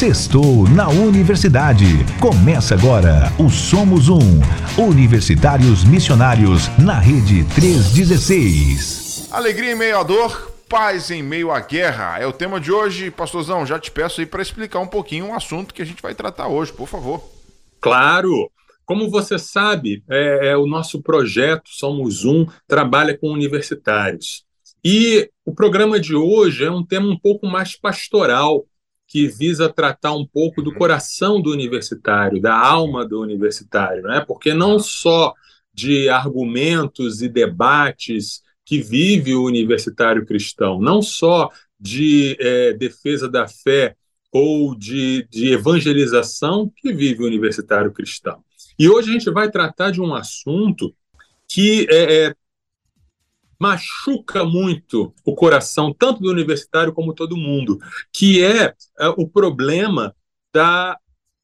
Sextou na Universidade. Começa agora o Somos Um. Universitários Missionários na Rede 316. Alegria em meio à dor, paz em meio à guerra. É o tema de hoje. Pastorzão, já te peço aí para explicar um pouquinho o assunto que a gente vai tratar hoje, por favor. Claro! Como você sabe, é, é, o nosso projeto Somos Um trabalha com universitários. E o programa de hoje é um tema um pouco mais pastoral, que visa tratar um pouco do coração do universitário, da alma do universitário, né? porque não só de argumentos e debates que vive o universitário cristão, não só de é, defesa da fé ou de, de evangelização que vive o universitário cristão. E hoje a gente vai tratar de um assunto que é, é machuca muito o coração, tanto do universitário como todo mundo, que é, é o problema da,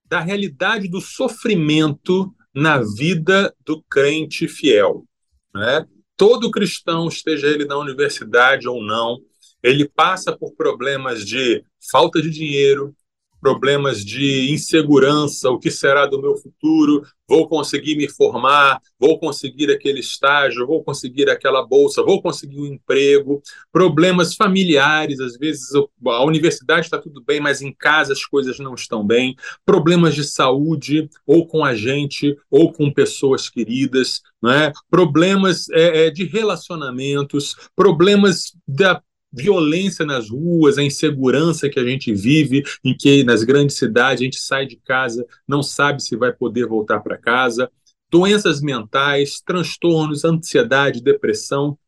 da realidade do sofrimento na vida do crente fiel. Né? Todo cristão, esteja ele na universidade ou não, ele passa por problemas de falta de dinheiro, problemas de insegurança, o que será do meu futuro, vou conseguir me formar, vou conseguir aquele estágio, vou conseguir aquela bolsa, vou conseguir um emprego, problemas familiares, às vezes a universidade está tudo bem, mas em casa as coisas não estão bem, problemas de saúde, ou com a gente, ou com pessoas queridas, né? problemas é, é de relacionamentos, problemas da violência nas ruas, a insegurança que a gente vive, em que nas grandes cidades a gente sai de casa, não sabe se vai poder voltar para casa, doenças mentais, transtornos, ansiedade, depressão,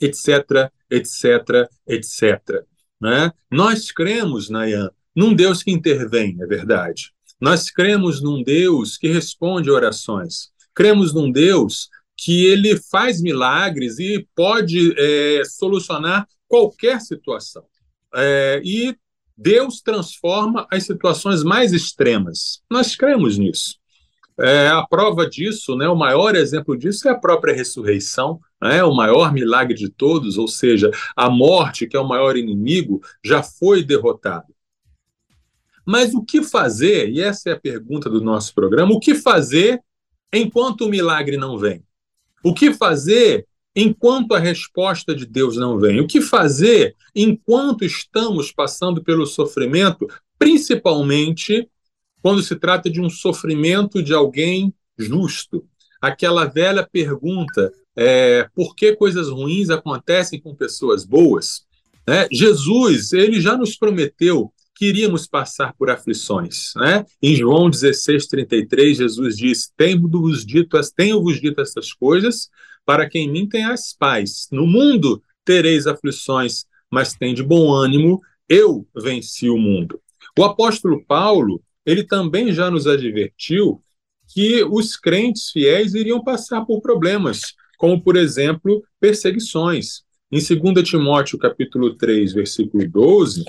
etc, etc, etc. Né? Nós cremos, Nayan, num Deus que intervém, é verdade. Nós cremos num Deus que responde orações. Cremos num Deus que ele faz milagres e pode é, solucionar qualquer situação. É, e Deus transforma as situações mais extremas. Nós cremos nisso. É, a prova disso, né, o maior exemplo disso é a própria ressurreição, né, o maior milagre de todos, ou seja, a morte, que é o maior inimigo, já foi derrotada. Mas o que fazer, e essa é a pergunta do nosso programa, o que fazer enquanto o milagre não vem? O que fazer enquanto a resposta de Deus não vem? O que fazer enquanto estamos passando pelo sofrimento, principalmente quando se trata de um sofrimento de alguém justo? Aquela velha pergunta: é, por que coisas ruins acontecem com pessoas boas? Né? Jesus, ele já nos prometeu que iríamos passar por aflições. Né? Em João 16, 33, Jesus diz: Tenho-vos dito, tenho dito essas coisas para quem em mim as paz. No mundo tereis aflições, mas tem de bom ânimo, eu venci o mundo. O apóstolo Paulo, ele também já nos advertiu que os crentes fiéis iriam passar por problemas, como, por exemplo, perseguições. Em 2 Timóteo, capítulo 3, versículo 12,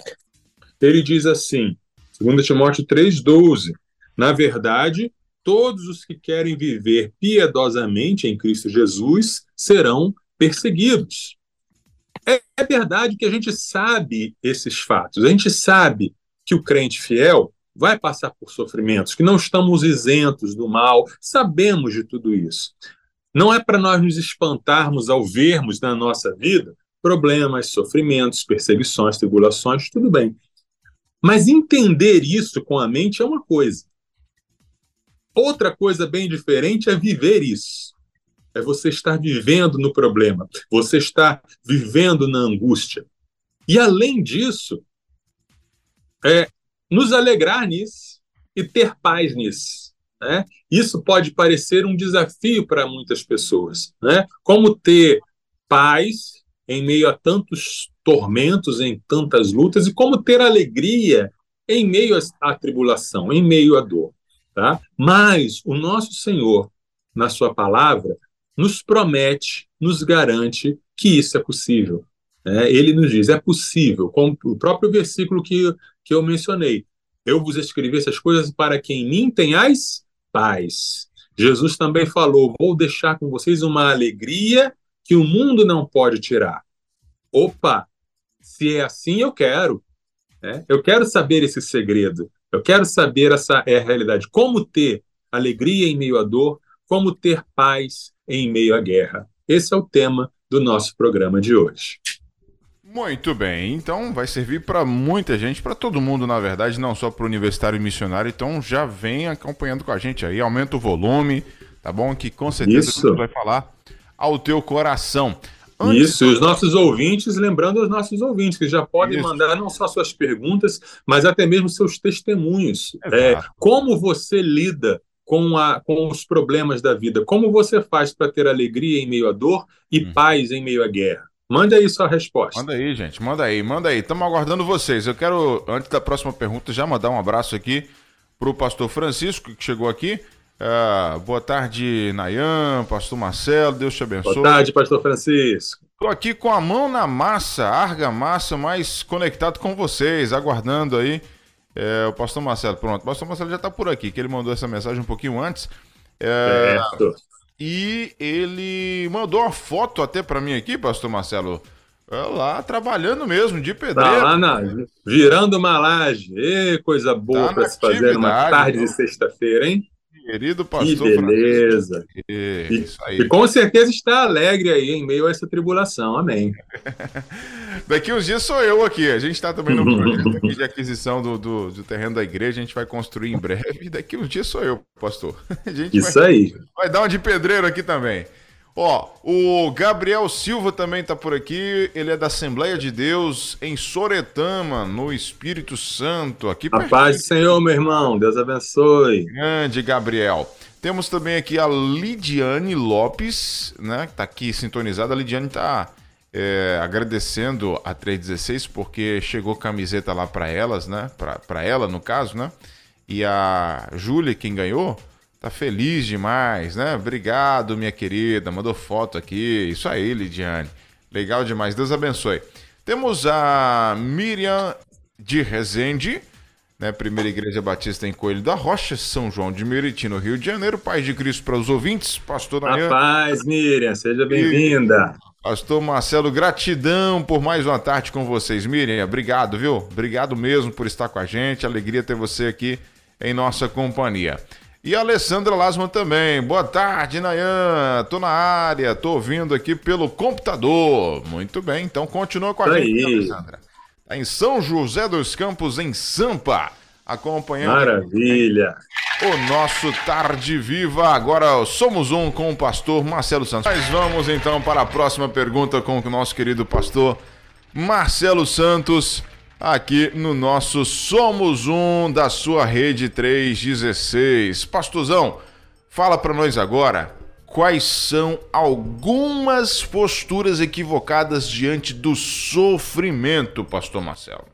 ele diz assim, 2 Timóteo 3, 12, na verdade, todos os que querem viver piedosamente em Cristo Jesus serão perseguidos. É, é, verdade que a gente sabe esses fatos, a gente sabe que o crente fiel vai passar por sofrimentos, que não estamos isentos do mal, sabemos de tudo isso. Não é para nós nos espantarmos ao vermos na nossa vida problemas, sofrimentos, perseguições, tribulações, tudo bem. Mas entender isso com a mente é uma coisa. Outra coisa bem diferente é viver isso. É você estar vivendo no problema, você estar vivendo na angústia. E além disso, é nos alegrar nisso e ter paz nisso. Né? Isso pode parecer um desafio para muitas pessoas. Né? Como ter paz em meio a tantos tormentos, em tantas lutas, e como ter alegria em meio à tribulação, em meio à dor. Tá? Mas o nosso Senhor, na sua palavra, nos promete, nos garante que isso é possível. É, ele nos diz, é possível, como o próprio versículo que, que eu mencionei. Eu vos escrevi essas coisas para que em mim tenhais paz. Jesus também falou: Vou deixar com vocês uma alegria que o mundo não pode tirar. Opa, se é assim, eu quero. É? Eu quero saber esse segredo. Eu quero saber essa é a realidade. Como ter alegria em meio à dor, como ter paz em meio à guerra. Esse é o tema do nosso programa de hoje. Muito bem, então vai servir para muita gente, para todo mundo, na verdade, não só para o universitário e missionário. Então já vem acompanhando com a gente aí, aumenta o volume, tá bom? Que com certeza Isso. vai falar ao teu coração. Isso, e os nossos ouvintes, lembrando os nossos ouvintes, que já podem Isso. mandar não só suas perguntas, mas até mesmo seus testemunhos. É, como você lida com, a, com os problemas da vida? Como você faz para ter alegria em meio à dor e hum. paz em meio à guerra? Manda aí sua resposta. Manda aí, gente. Manda aí, manda aí. Estamos aguardando vocês. Eu quero, antes da próxima pergunta, já mandar um abraço aqui para o pastor Francisco, que chegou aqui. Uh, boa tarde, Nayan, pastor Marcelo, Deus te abençoe. Boa tarde, pastor Francisco. Estou aqui com a mão na massa, argamassa, mais conectado com vocês, aguardando aí é, o pastor Marcelo. Pronto, o pastor Marcelo já está por aqui, que ele mandou essa mensagem um pouquinho antes. É, certo. E ele mandou uma foto até para mim aqui, pastor Marcelo. Lá trabalhando mesmo, de pedreiro. Tá lá na, virando uma laje. Ê, coisa boa tá para se fazer numa tarde de sexta-feira, hein? Querido pastor. Que beleza. E, Isso aí. E com certeza está alegre aí em meio a essa tribulação. Amém. Daqui uns dias sou eu aqui. A gente está também no projeto aqui de aquisição do, do, do, terreno da igreja. A gente vai construir em breve. Daqui uns dias sou eu, pastor. Isso vai, aí. Vai dar uma de pedreiro aqui também. Ó, o Gabriel Silva também tá por aqui. Ele é da Assembleia de Deus em Soretama, no Espírito Santo. Aqui A paz do Senhor, meu irmão. Deus abençoe. Grande Gabriel. Temos também aqui a Lidiane Lopes, né? Que tá aqui sintonizada. A Lidiane tá é, agradecendo a 316 porque chegou camiseta lá para elas, né? Para ela, no caso, né? E a Júlia, quem ganhou, Tá feliz demais, né? Obrigado, minha querida. Mandou foto aqui. Isso aí, Lidiane. Legal demais. Deus abençoe. Temos a Miriam de Rezende, né? Primeira Igreja Batista em Coelho da Rocha, São João de Meriti, no Rio de Janeiro. Paz de Cristo para os ouvintes. Pastor Nayan. paz, Miriam. Seja bem-vinda. Pastor Marcelo, gratidão por mais uma tarde com vocês. Miriam, obrigado, viu? Obrigado mesmo por estar com a gente. Alegria ter você aqui em nossa companhia. E a Alessandra Lasman também. Boa tarde, Nayan. Tô na área, tô ouvindo aqui pelo computador. Muito bem, então continua com a gente, aí. Alessandra. Tá em São José dos Campos, em Sampa, acompanhando Maravilha. o nosso Tarde Viva. Agora somos um com o pastor Marcelo Santos. Mas vamos então para a próxima pergunta com o nosso querido pastor Marcelo Santos aqui no nosso Somos Um da sua rede 316. Pastorzão, fala para nós agora quais são algumas posturas equivocadas diante do sofrimento, pastor Marcelo.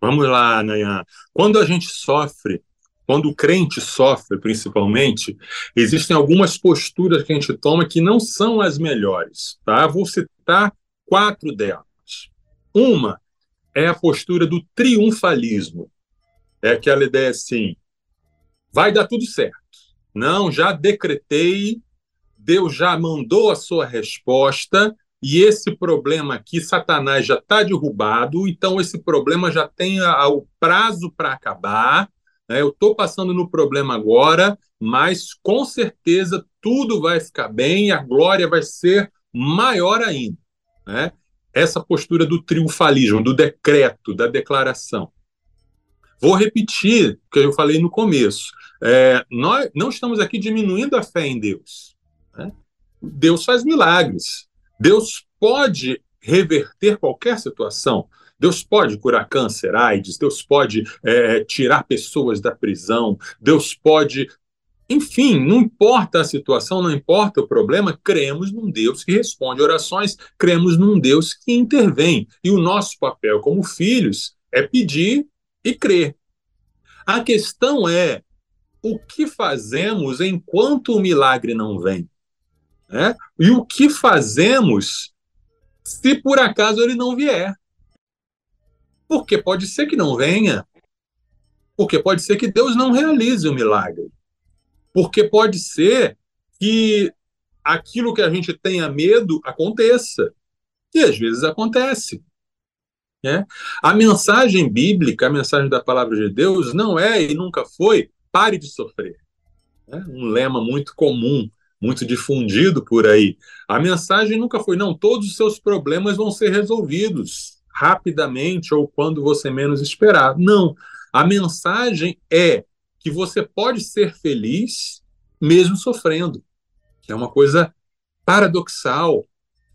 Vamos lá, Nayan. Quando a gente sofre, quando o crente sofre, principalmente, existem algumas posturas que a gente toma que não são as melhores, tá? Vou citar quatro delas. Uma é a postura do triunfalismo. É aquela ideia assim: vai dar tudo certo. Não, já decretei, Deus já mandou a sua resposta, e esse problema aqui, Satanás já está derrubado, então esse problema já tem a, o prazo para acabar. Né? Eu estou passando no problema agora, mas com certeza tudo vai ficar bem a glória vai ser maior ainda. Né? Essa postura do triunfalismo, do decreto, da declaração. Vou repetir o que eu falei no começo. É, nós não estamos aqui diminuindo a fé em Deus. Né? Deus faz milagres. Deus pode reverter qualquer situação. Deus pode curar câncer, AIDS, Deus pode é, tirar pessoas da prisão, Deus pode enfim, não importa a situação, não importa o problema, cremos num Deus que responde orações, cremos num Deus que intervém. E o nosso papel como filhos é pedir e crer. A questão é o que fazemos enquanto o milagre não vem? Né? E o que fazemos se por acaso ele não vier? Porque pode ser que não venha. Porque pode ser que Deus não realize o milagre. Porque pode ser que aquilo que a gente tenha medo aconteça. E às vezes acontece. Né? A mensagem bíblica, a mensagem da palavra de Deus, não é e nunca foi pare de sofrer. Né? Um lema muito comum, muito difundido por aí. A mensagem nunca foi, não, todos os seus problemas vão ser resolvidos rapidamente ou quando você menos esperar. Não. A mensagem é que você pode ser feliz mesmo sofrendo. É uma coisa paradoxal,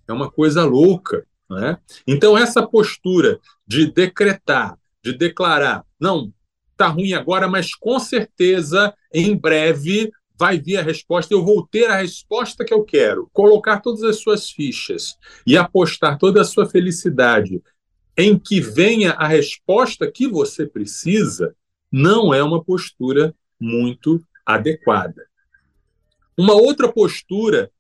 é uma coisa louca. Né? Então, essa postura de decretar, de declarar, não, está ruim agora, mas com certeza, em breve, vai vir a resposta, eu vou ter a resposta que eu quero. Colocar todas as suas fichas e apostar toda a sua felicidade em que venha a resposta que você precisa, não é uma postura muito adequada. Uma outra postura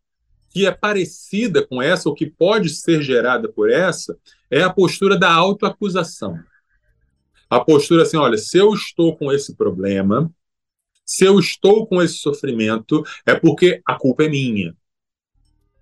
que é parecida com essa, ou que pode ser gerada por essa, é a postura da autoacusação. A postura assim: olha, se eu estou com esse problema, se eu estou com esse sofrimento, é porque a culpa é minha.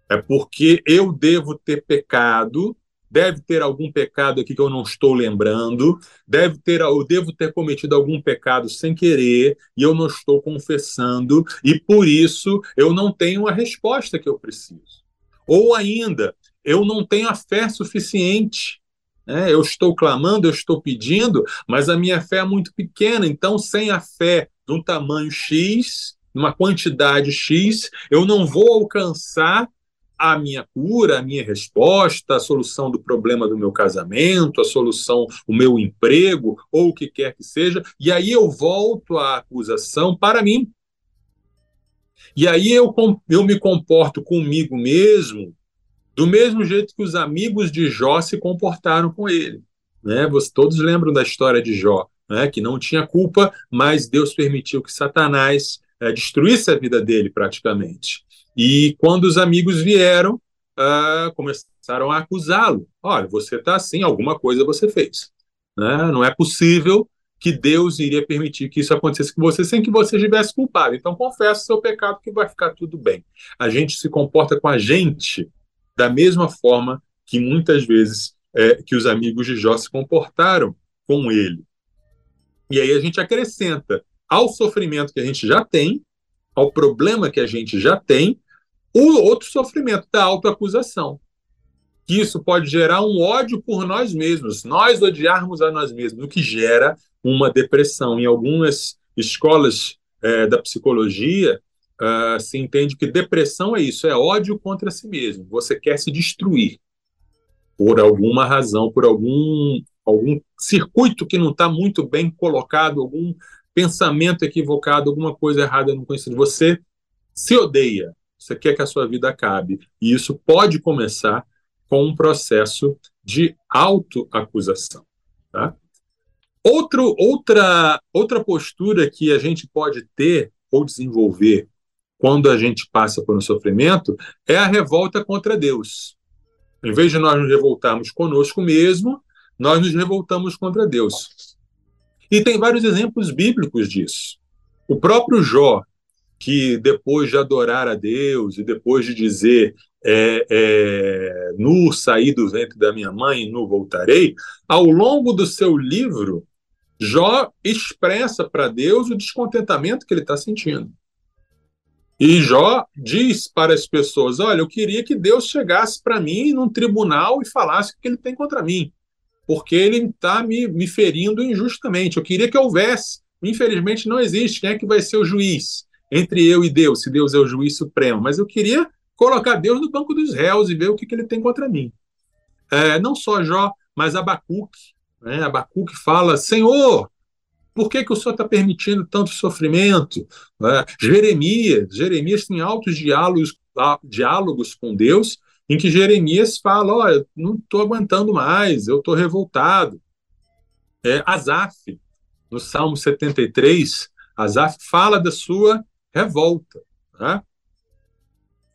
É porque eu devo ter pecado deve ter algum pecado aqui que eu não estou lembrando, deve ter, eu devo ter cometido algum pecado sem querer e eu não estou confessando, e por isso eu não tenho a resposta que eu preciso. Ou ainda, eu não tenho a fé suficiente. Né? Eu estou clamando, eu estou pedindo, mas a minha fé é muito pequena, então, sem a fé de um tamanho X, numa quantidade X, eu não vou alcançar a minha cura, a minha resposta, a solução do problema do meu casamento, a solução, o meu emprego, ou o que quer que seja, e aí eu volto à acusação para mim. E aí eu, eu me comporto comigo mesmo do mesmo jeito que os amigos de Jó se comportaram com ele. Né? Vocês todos lembram da história de Jó, né? que não tinha culpa, mas Deus permitiu que Satanás é, destruísse a vida dele praticamente. E quando os amigos vieram, uh, começaram a acusá-lo. Olha, você está assim, alguma coisa você fez. Né? Não é possível que Deus iria permitir que isso acontecesse com você sem que você estivesse culpado. Então, confesse seu pecado que vai ficar tudo bem. A gente se comporta com a gente da mesma forma que muitas vezes é, que os amigos de Jó se comportaram com ele. E aí a gente acrescenta ao sofrimento que a gente já tem, ao problema que a gente já tem, o outro sofrimento da autoacusação. Que isso pode gerar um ódio por nós mesmos, nós odiarmos a nós mesmos, o que gera uma depressão. Em algumas escolas é, da psicologia, uh, se entende que depressão é isso, é ódio contra si mesmo. Você quer se destruir por alguma razão, por algum, algum circuito que não está muito bem colocado, algum pensamento equivocado, alguma coisa errada no conhecimento. Você se odeia, você quer que a sua vida acabe. E isso pode começar com um processo de autoacusação. Tá? Outro, outra, outra postura que a gente pode ter ou desenvolver quando a gente passa por um sofrimento é a revolta contra Deus. Em vez de nós nos revoltarmos conosco mesmo, nós nos revoltamos contra Deus. E tem vários exemplos bíblicos disso. O próprio Jó, que depois de adorar a Deus e depois de dizer é, é, nu saí do ventre da minha mãe e nu voltarei, ao longo do seu livro, Jó expressa para Deus o descontentamento que ele está sentindo. E Jó diz para as pessoas: Olha, eu queria que Deus chegasse para mim num tribunal e falasse o que ele tem contra mim, porque ele está me, me ferindo injustamente. Eu queria que houvesse. Infelizmente não existe. Quem é que vai ser o juiz? Entre eu e Deus, se Deus é o juiz supremo, mas eu queria colocar Deus no banco dos réus e ver o que, que ele tem contra mim. É, não só Jó, mas Abacuque. Né? Abacuque fala: Senhor, por que, que o Senhor está permitindo tanto sofrimento? É, Jeremias, Jeremias tem altos diálogos, diálogos com Deus, em que Jeremias fala: Olha, não estou aguentando mais, eu estou revoltado. É, Asaf, no Salmo 73, Asaf fala da sua revolta. Né?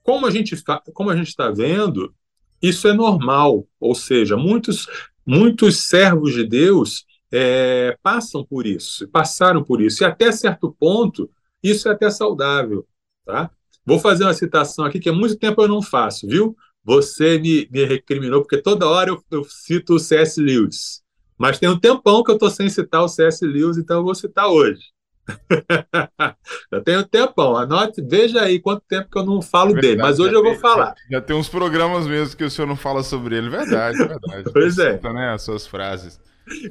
Como a gente está, como a gente está vendo, isso é normal, ou seja, muitos muitos servos de Deus é, passam por isso, passaram por isso, e até certo ponto isso é até saudável, tá? Vou fazer uma citação aqui que há muito tempo eu não faço, viu? você me, me recriminou, porque toda hora eu, eu cito o C.S. Lewis. Mas tem um tempão que eu estou sem citar o C.S. Lewis, então eu vou citar hoje. Já tem um tempão. Anote, veja aí quanto tempo que eu não falo verdade, dele. Mas hoje eu vou tem, falar. Já tem uns programas mesmo que o senhor não fala sobre ele. Verdade, verdade. pois é. Cita, né, as suas frases.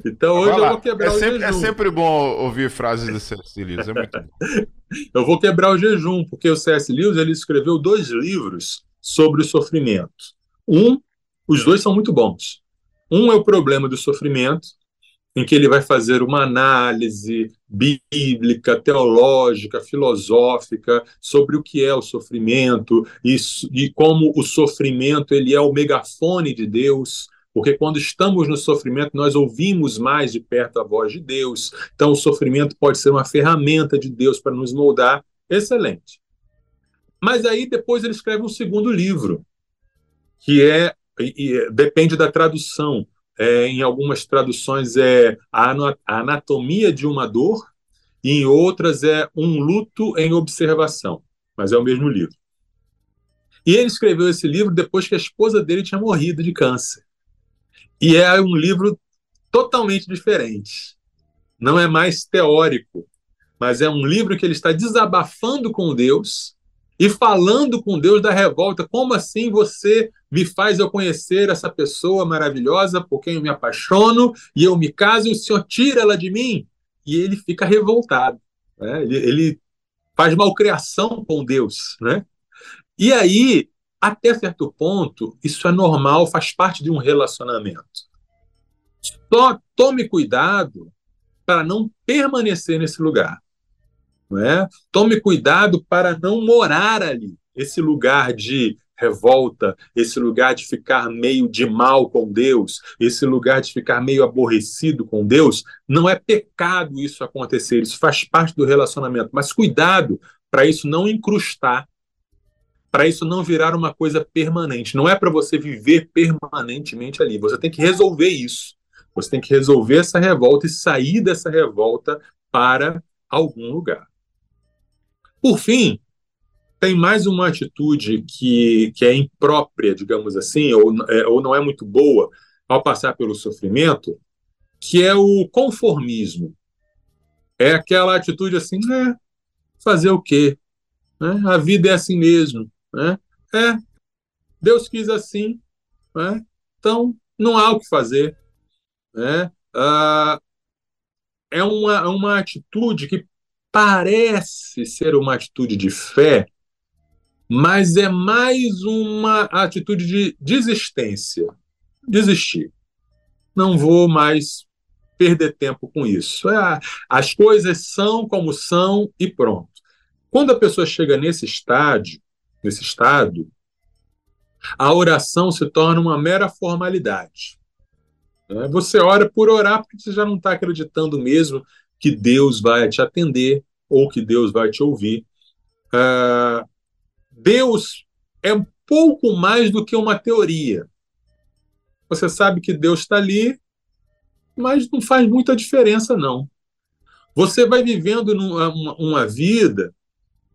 Então hoje eu vou quebrar é o sempre, jejum. É sempre bom ouvir frases do C.S. Lewis, é muito bom. eu vou quebrar o jejum, porque o C.S. Lewis ele escreveu dois livros sobre o sofrimento. Um, os dois são muito bons. Um é o problema do sofrimento, em que ele vai fazer uma análise bíblica, teológica, filosófica sobre o que é o sofrimento e, e como o sofrimento ele é o megafone de Deus, porque quando estamos no sofrimento nós ouvimos mais de perto a voz de Deus. Então o sofrimento pode ser uma ferramenta de Deus para nos moldar. Excelente. Mas aí depois ele escreve um segundo livro, que é e, e, depende da tradução. É, em algumas traduções é a anatomia de uma dor, e em outras é um luto em observação, mas é o mesmo livro. E ele escreveu esse livro depois que a esposa dele tinha morrido de câncer. E é um livro totalmente diferente. Não é mais teórico, mas é um livro que ele está desabafando com Deus e falando com Deus da revolta. Como assim você me faz eu conhecer essa pessoa maravilhosa por quem eu me apaixono e eu me caso e o Senhor tira ela de mim? E ele fica revoltado. Né? Ele, ele faz malcriação com Deus. Né? E aí, até certo ponto, isso é normal, faz parte de um relacionamento. Só tome cuidado para não permanecer nesse lugar. Não é? Tome cuidado para não morar ali, esse lugar de revolta, esse lugar de ficar meio de mal com Deus, esse lugar de ficar meio aborrecido com Deus, não é pecado isso acontecer, isso faz parte do relacionamento. Mas cuidado para isso não incrustar, para isso não virar uma coisa permanente. Não é para você viver permanentemente ali. Você tem que resolver isso. Você tem que resolver essa revolta e sair dessa revolta para algum lugar. Por fim, tem mais uma atitude que, que é imprópria, digamos assim, ou, é, ou não é muito boa ao passar pelo sofrimento, que é o conformismo. É aquela atitude assim, né? Fazer o quê? Né? A vida é assim mesmo. Né? É, Deus quis assim, né? então não há o que fazer. Né? Ah, é uma, uma atitude que parece ser uma atitude de fé, mas é mais uma atitude de desistência. Desistir. Não vou mais perder tempo com isso. É, as coisas são como são e pronto. Quando a pessoa chega nesse estádio, nesse estado, a oração se torna uma mera formalidade. Né? Você ora por orar porque você já não está acreditando mesmo que Deus vai te atender ou que Deus vai te ouvir. Uh, Deus é um pouco mais do que uma teoria. Você sabe que Deus está ali, mas não faz muita diferença, não. Você vai vivendo uma, uma, vida,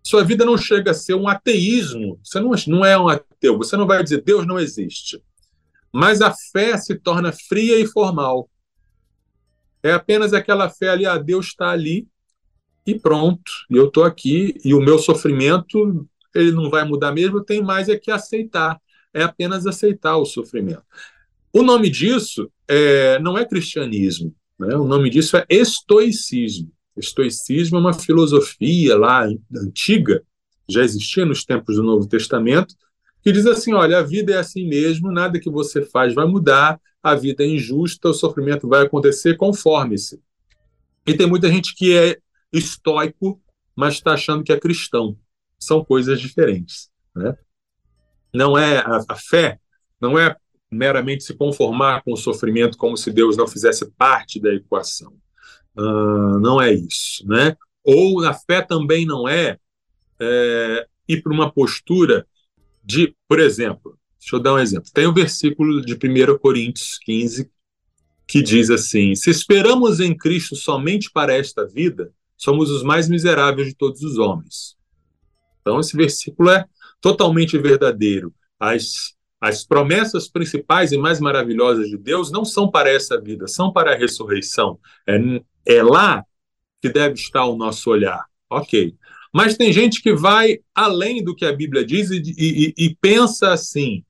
sua vida não chega a ser um ateísmo. Você não, não é um ateu, você não vai dizer Deus não existe. Mas a fé se torna fria e formal. É apenas aquela fé ali, ah, Deus está ali e pronto. E eu estou aqui e o meu sofrimento ele não vai mudar mesmo. Tem mais é que aceitar. É apenas aceitar o sofrimento. O nome disso é, não é cristianismo. Né? O nome disso é estoicismo. Estoicismo é uma filosofia lá antiga, já existia nos tempos do Novo Testamento, que diz assim: olha, a vida é assim mesmo, nada que você faz vai mudar, a vida é injusta, o sofrimento vai acontecer, conforme-se. E tem muita gente que é estoico, mas está achando que é cristão. São coisas diferentes. Né? Não é a, a fé, não é meramente se conformar com o sofrimento como se Deus não fizesse parte da equação. Uh, não é isso, né? Ou a fé também não é, é ir para uma postura de, por exemplo, Deixa eu dar um exemplo. Tem um versículo de 1 Coríntios 15 que diz assim: Se esperamos em Cristo somente para esta vida, somos os mais miseráveis de todos os homens. Então, esse versículo é totalmente verdadeiro. As, as promessas principais e mais maravilhosas de Deus não são para essa vida, são para a ressurreição. É, é lá que deve estar o nosso olhar. Ok. Mas tem gente que vai além do que a Bíblia diz e, e, e pensa assim: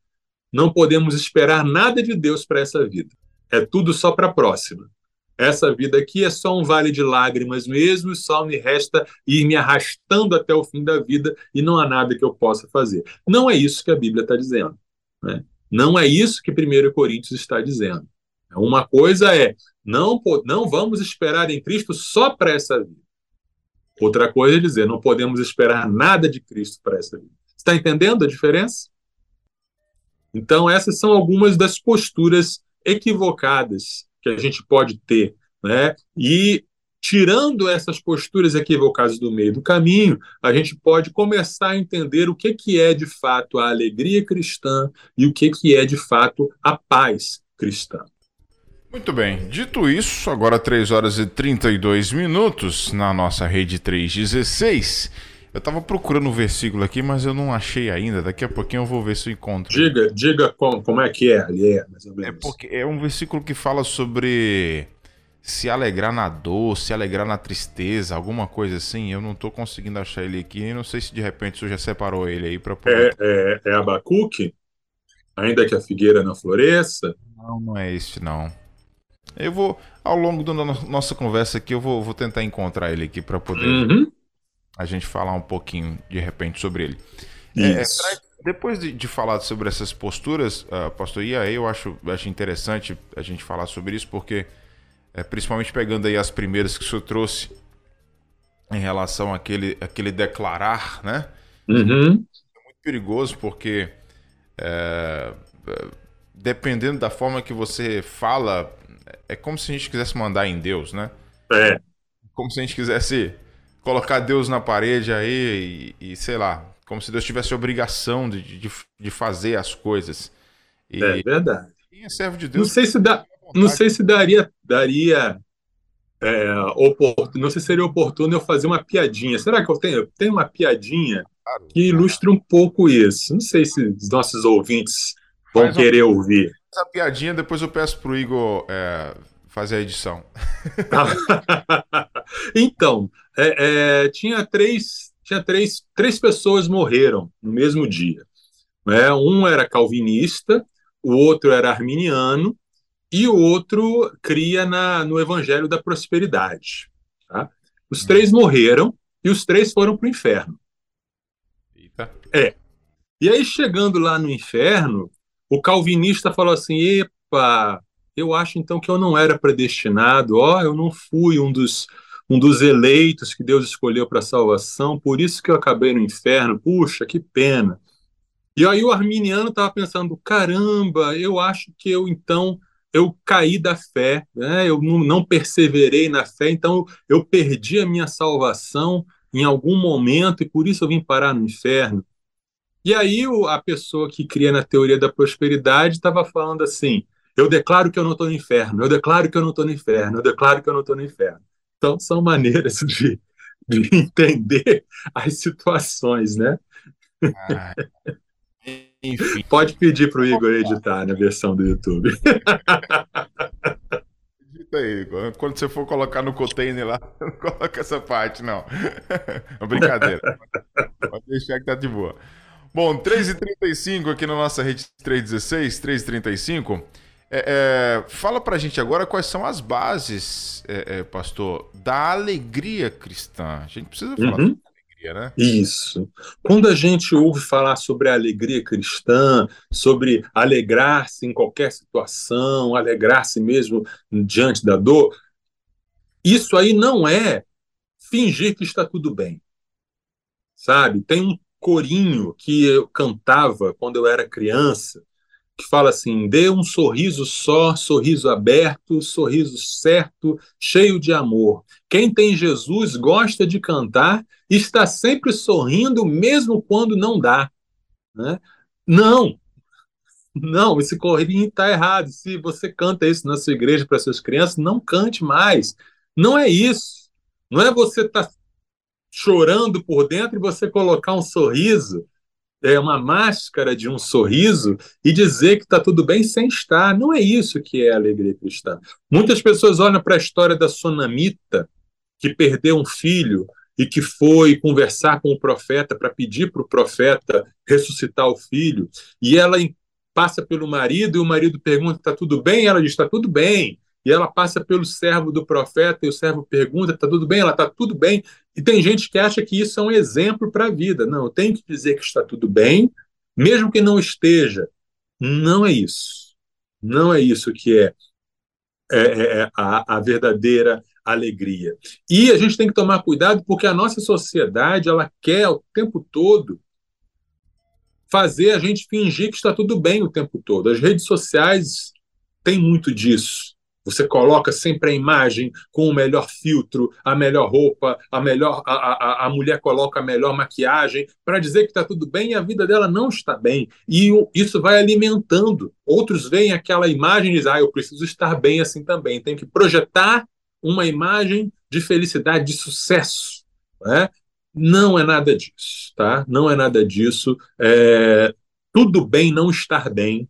não podemos esperar nada de Deus para essa vida. É tudo só para a próxima. Essa vida aqui é só um vale de lágrimas mesmo, só me resta ir me arrastando até o fim da vida e não há nada que eu possa fazer. Não é isso que a Bíblia está dizendo. Né? Não é isso que 1 Coríntios está dizendo. Uma coisa é, não, não vamos esperar em Cristo só para essa vida. Outra coisa é dizer, não podemos esperar nada de Cristo para essa vida. Está entendendo a diferença? Então, essas são algumas das posturas equivocadas que a gente pode ter. Né? E tirando essas posturas equivocadas do meio do caminho, a gente pode começar a entender o que, que é de fato a alegria cristã e o que, que é de fato a paz cristã. Muito bem, dito isso, agora 3 horas e 32 minutos na nossa rede 316. Eu estava procurando o um versículo aqui, mas eu não achei ainda. Daqui a pouquinho eu vou ver se eu encontro. Diga, diga como, como é que é ali, é, mais ou menos. É, porque é um versículo que fala sobre se alegrar na dor, se alegrar na tristeza, alguma coisa assim. Eu não estou conseguindo achar ele aqui. Não sei se de repente você já separou ele aí para poder. É, é, é Abacuque? Ainda que a figueira não floresça? Não, não é esse não. Eu vou, ao longo da nossa conversa aqui, eu vou, vou tentar encontrar ele aqui para poder uhum. A gente falar um pouquinho de repente sobre ele. É, pra, depois de, de, falar sobre essas posturas, uh, pastor, e aí eu acho, acho interessante a gente falar sobre isso, porque é, principalmente pegando aí as primeiras que o senhor trouxe em relação àquele, àquele declarar, né? Uhum. É muito perigoso porque é, dependendo da forma que você fala, é como se a gente quisesse mandar em Deus, né? É. Como se a gente quisesse colocar Deus na parede aí e, e sei lá, como se Deus tivesse obrigação de, de, de fazer as coisas. E, é verdade. Quem é servo de Deus? Não sei se dá, não sei se daria, daria é, oportuno, não sei se seria oportuno eu fazer uma piadinha. Será que eu tenho, eu tenho uma piadinha que ilustre um pouco isso? Não sei se os nossos ouvintes vão Faz querer uma, ouvir. Essa piadinha, depois eu peço para o Igor é, fazer a edição. então, é, é, tinha três, tinha três, três pessoas morreram no mesmo dia. Né? Um era calvinista, o outro era arminiano e o outro cria na, no Evangelho da Prosperidade. Tá? Os hum. três morreram e os três foram para o inferno. Eita. É. E aí, chegando lá no inferno, o calvinista falou assim: epa, eu acho então que eu não era predestinado, ó, eu não fui um dos, um dos eleitos que Deus escolheu para a salvação, por isso que eu acabei no inferno, puxa, que pena. E aí o arminiano estava pensando: caramba, eu acho que eu então eu caí da fé, né? eu não perseverei na fé, então eu perdi a minha salvação em algum momento e por isso eu vim parar no inferno. E aí a pessoa que cria na teoria da prosperidade estava falando assim: eu declaro que eu não estou no inferno, eu declaro que eu não estou no inferno, eu declaro que eu não estou no inferno. Então são maneiras de, de entender as situações, né? Ah, enfim. Pode pedir para o Igor editar na versão do YouTube. Edita aí, Igor. Quando você for colocar no container lá, não coloca essa parte, não. É brincadeira. Pode deixar que tá de boa. Bom, 3h35 aqui na nossa rede 316, 3h35. É, é, fala pra gente agora quais são as bases, é, é pastor, da alegria cristã. A gente precisa falar uhum alegria, né? Isso. Quando a gente ouve falar sobre a alegria cristã, sobre alegrar-se em qualquer situação, alegrar-se mesmo diante da dor, isso aí não é fingir que está tudo bem. Sabe? Tem um corinho que eu cantava quando eu era criança, que fala assim: dê um sorriso só, sorriso aberto, sorriso certo, cheio de amor. Quem tem Jesus gosta de cantar está sempre sorrindo, mesmo quando não dá. Né? Não, não, esse corrinho está errado. Se você canta isso na sua igreja para suas crianças, não cante mais. Não é isso. Não é você estar tá chorando por dentro e você colocar um sorriso é, uma máscara de um sorriso e dizer que está tudo bem sem estar. Não é isso que é a alegria cristã. Muitas pessoas olham para a história da sonamita, que perdeu um filho e que foi conversar com o profeta para pedir para o profeta ressuscitar o filho, e ela passa pelo marido e o marido pergunta: está tudo bem? Ela diz: está tudo bem. E ela passa pelo servo do profeta e o servo pergunta: está tudo bem? Ela está tudo bem. E tem gente que acha que isso é um exemplo para a vida. Não, eu tenho que dizer que está tudo bem, mesmo que não esteja. Não é isso. Não é isso que é, é, é, é a, a verdadeira alegria. E a gente tem que tomar cuidado porque a nossa sociedade ela quer o tempo todo fazer a gente fingir que está tudo bem o tempo todo. As redes sociais têm muito disso. Você coloca sempre a imagem com o melhor filtro, a melhor roupa, a melhor a, a, a mulher coloca a melhor maquiagem para dizer que está tudo bem e a vida dela não está bem. E isso vai alimentando. Outros veem aquela imagem e dizem: ah, eu preciso estar bem assim também. Tem que projetar uma imagem de felicidade, de sucesso. Né? Não é nada disso, tá? Não é nada disso. É... Tudo bem não estar bem,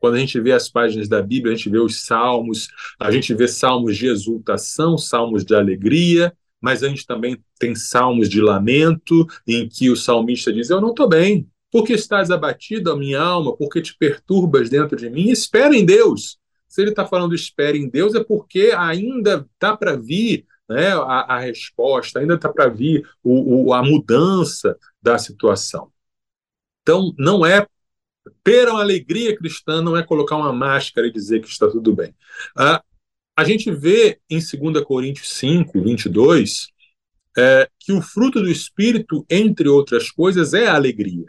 quando a gente vê as páginas da Bíblia, a gente vê os salmos, a gente vê salmos de exultação, salmos de alegria, mas a gente também tem salmos de lamento, em que o salmista diz: Eu não estou bem, porque estás abatido, a minha alma, porque te perturbas dentro de mim, espera em Deus. Se ele está falando espera em Deus, é porque ainda está para vir né, a, a, resposta, ainda está para vir o, o, a mudança da situação. Então, não é ter uma alegria cristã não é colocar uma máscara e dizer que está tudo bem. Ah, a gente vê em 2 Coríntios 5, 22, é, que o fruto do Espírito, entre outras coisas, é a alegria.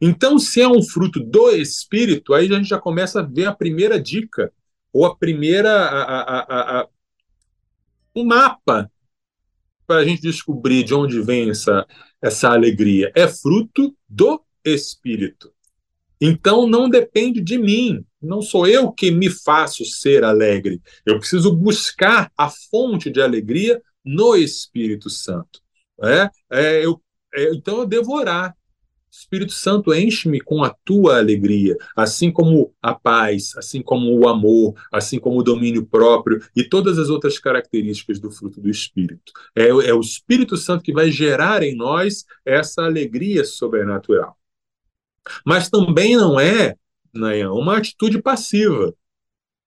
Então, se é um fruto do Espírito, aí a gente já começa a ver a primeira dica, ou a primeira. A, a, a, o mapa para a gente descobrir de onde vem essa, essa alegria. É fruto do Espírito. Então não depende de mim, não sou eu que me faço ser alegre. Eu preciso buscar a fonte de alegria no Espírito Santo. É, é, eu, é, então eu devorar. Espírito Santo, enche-me com a tua alegria, assim como a paz, assim como o amor, assim como o domínio próprio e todas as outras características do fruto do Espírito. É, é o Espírito Santo que vai gerar em nós essa alegria sobrenatural. Mas também não é, né, uma atitude passiva.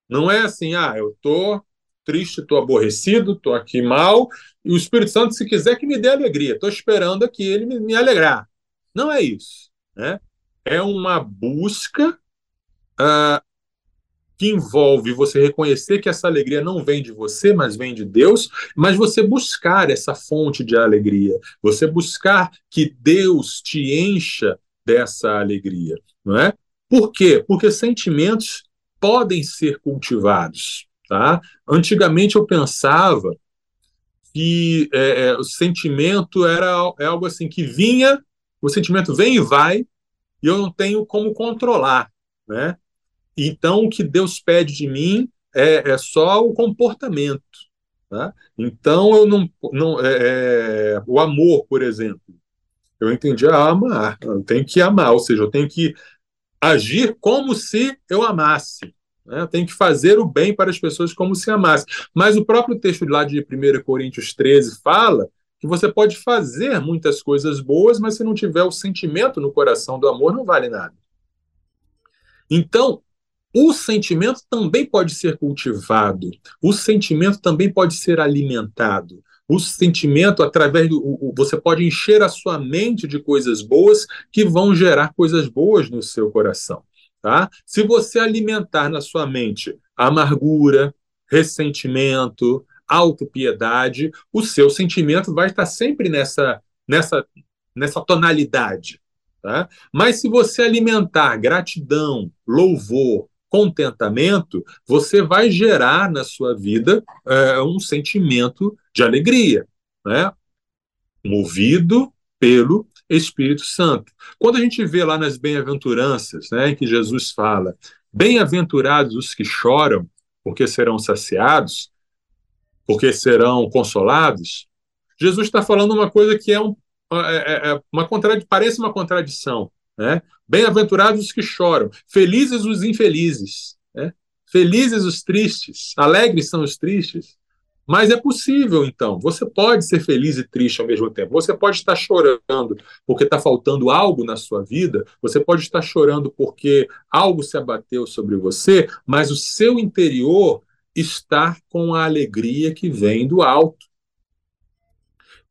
Não é assim, ah, eu estou triste, estou aborrecido, estou aqui mal, e o Espírito Santo, se quiser que me dê alegria, estou esperando aqui ele me, me, alegrar. Não é isso. Né? É uma busca uh, que envolve você reconhecer que essa alegria não vem de você, mas vem de Deus, mas você buscar essa fonte de alegria, você buscar que Deus te encha dessa alegria, não é? Por quê? Porque sentimentos podem ser cultivados, tá? Antigamente eu pensava que é, é, o sentimento era é algo assim que vinha, o sentimento vem e vai, e eu não tenho como controlar, né? Então o que Deus pede de mim é, é só o comportamento, tá? Então eu não, não é, é o amor, por exemplo, eu entendi a amar. Eu tenho que amar, ou seja, eu tenho que agir como se eu amasse. Né? Eu tenho que fazer o bem para as pessoas como se amasse. Mas o próprio texto lá de 1 Coríntios 13 fala que você pode fazer muitas coisas boas, mas se não tiver o sentimento no coração do amor, não vale nada. Então, o sentimento também pode ser cultivado, o sentimento também pode ser alimentado o sentimento através do você pode encher a sua mente de coisas boas que vão gerar coisas boas no seu coração, tá? Se você alimentar na sua mente amargura, ressentimento, autopiedade, o seu sentimento vai estar sempre nessa nessa nessa tonalidade, tá? Mas se você alimentar gratidão, louvor, contentamento, você vai gerar na sua vida é, um sentimento de alegria, né? movido pelo Espírito Santo. Quando a gente vê lá nas bem-aventuranças, né, em que Jesus fala: Bem-aventurados os que choram, porque serão saciados, porque serão consolados. Jesus está falando uma coisa que é um é, é uma contrad... parece uma contradição. Né? Bem-aventurados os que choram, felizes os infelizes, né? felizes os tristes, alegres são os tristes. Mas é possível, então. Você pode ser feliz e triste ao mesmo tempo. Você pode estar chorando porque está faltando algo na sua vida. Você pode estar chorando porque algo se abateu sobre você, mas o seu interior está com a alegria que vem do alto.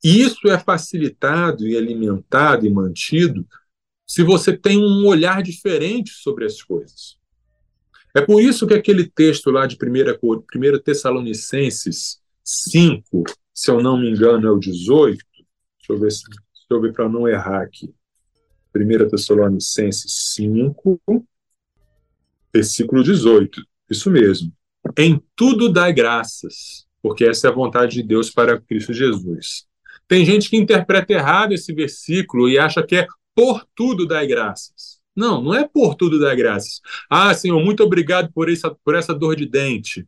Isso é facilitado e alimentado e mantido se você tem um olhar diferente sobre as coisas. É por isso que aquele texto lá de 1 Tessalonicenses 5, se eu não me engano, é o 18. Deixa eu ver, deixa eu ver para não errar aqui. 1 Tessalonicenses 5, versículo 18. Isso mesmo. Em tudo dai graças, porque essa é a vontade de Deus para Cristo Jesus. Tem gente que interpreta errado esse versículo e acha que é por tudo dai graças. Não, não é por tudo dar graças. Ah, Senhor, muito obrigado por essa, por essa dor de dente.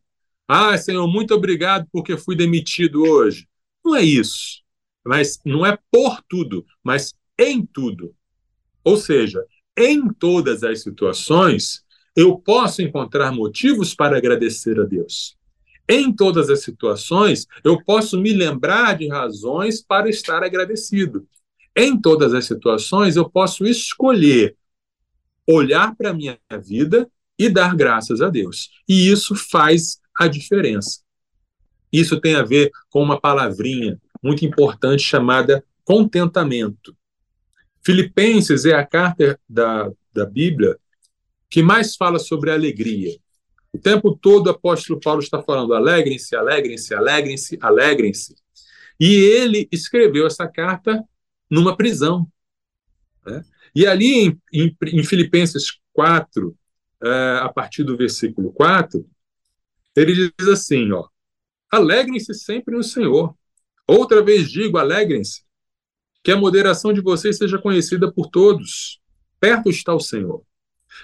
Ah, Senhor, muito obrigado porque fui demitido hoje. Não é isso. Mas não é por tudo, mas em tudo. Ou seja, em todas as situações, eu posso encontrar motivos para agradecer a Deus. Em todas as situações, eu posso me lembrar de razões para estar agradecido. Em todas as situações, eu posso escolher olhar para a minha vida e dar graças a Deus. E isso faz a diferença. Isso tem a ver com uma palavrinha muito importante chamada contentamento. Filipenses é a carta da, da Bíblia que mais fala sobre alegria. O tempo todo o apóstolo Paulo está falando alegrem-se, alegrem-se, alegrem-se, alegrem-se. E ele escreveu essa carta numa prisão. Né? E ali em, em, em Filipenses 4, é, a partir do versículo 4, ele diz assim: ó, alegrem-se sempre no Senhor. Outra vez digo, alegrem-se, que a moderação de vocês seja conhecida por todos. Perto está o Senhor.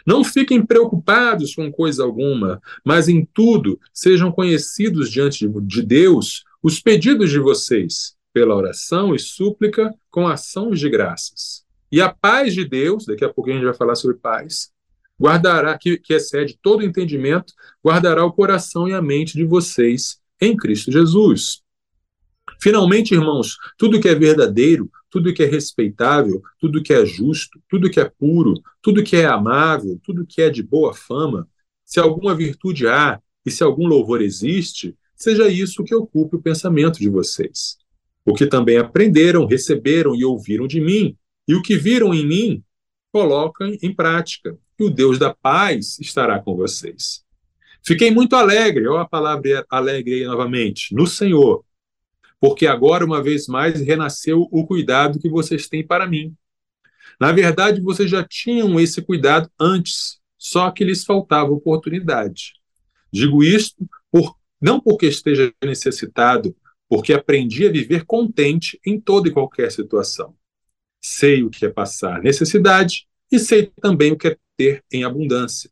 Não fiquem preocupados com coisa alguma, mas em tudo sejam conhecidos diante de Deus os pedidos de vocês, pela oração e súplica com ações de graças. E a paz de Deus, daqui a pouco a gente vai falar sobre paz, guardará, que, que excede todo entendimento, guardará o coração e a mente de vocês em Cristo Jesus. Finalmente, irmãos, tudo que é verdadeiro, tudo que é respeitável, tudo que é justo, tudo que é puro, tudo que é amável, tudo que é de boa fama, se alguma virtude há e se algum louvor existe, seja isso que ocupe o pensamento de vocês. O que também aprenderam, receberam e ouviram de mim, e o que viram em mim, colocam em prática, e o Deus da paz estará com vocês. Fiquei muito alegre, olha a palavra alegre aí novamente, no Senhor, porque agora, uma vez mais, renasceu o cuidado que vocês têm para mim. Na verdade, vocês já tinham esse cuidado antes, só que lhes faltava oportunidade. Digo isto por, não porque esteja necessitado, porque aprendi a viver contente em toda e qualquer situação. Sei o que é passar necessidade e sei também o que é ter em abundância.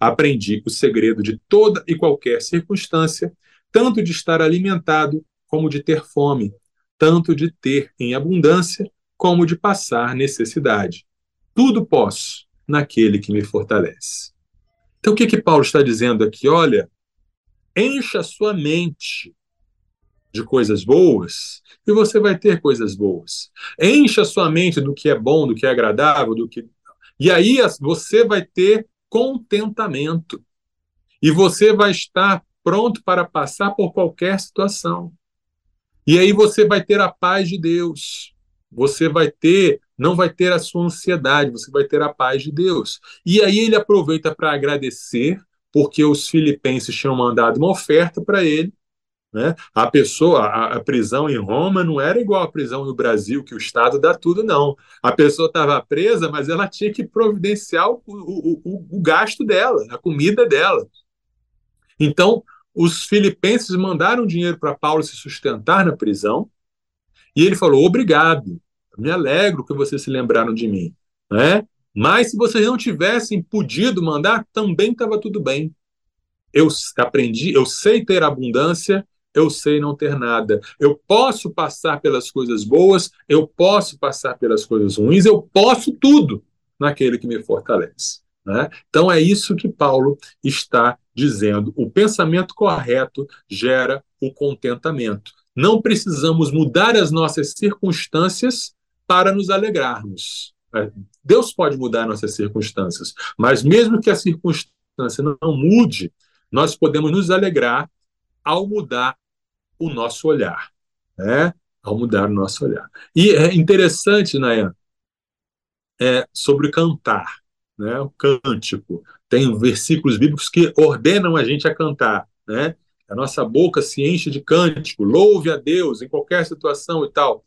Aprendi o segredo de toda e qualquer circunstância, tanto de estar alimentado como de ter fome, tanto de ter em abundância como de passar necessidade. Tudo posso naquele que me fortalece. Então, o que, que Paulo está dizendo aqui? Olha, encha sua mente de coisas boas e você vai ter coisas boas. Encha sua mente do que é bom, do que é agradável, do que e aí você vai ter contentamento. E você vai estar pronto para passar por qualquer situação. E aí você vai ter a paz de Deus. Você vai ter, não vai ter a sua ansiedade, você vai ter a paz de Deus. E aí ele aproveita para agradecer, porque os filipenses tinham mandado uma oferta para ele, né? A pessoa, a, a, prisão em Roma não era igual à prisão no Brasil, que o Estado dá tudo, não. A pessoa estava presa, mas ela tinha que providenciar o, o, o, o gasto dela, a comida dela. Então, os filipenses mandaram dinheiro para Paulo se sustentar na prisão, e ele falou: Obrigado, me alegro que vocês se lembraram de mim. Né? Mas se vocês não tivessem podido mandar, também estava tudo bem. Eu aprendi, eu sei ter abundância, eu sei não ter nada. Eu posso passar pelas coisas boas, eu posso passar pelas coisas ruins, eu posso tudo naquele que me fortalece. Né? Então é isso que Paulo está dizendo. O pensamento correto gera o contentamento. Não precisamos mudar as nossas circunstâncias para nos alegrarmos. É, Deus pode mudar nossas circunstâncias, mas mesmo que a circunstância não mude, nós podemos nos alegrar ao mudar o nosso olhar, né? Ao mudar o nosso olhar. E é interessante, Nayan, é, sobre cantar, né? O cântico. Tem versículos bíblicos que ordenam a gente a cantar, né? A nossa boca se enche de cântico, louve a Deus em qualquer situação e tal.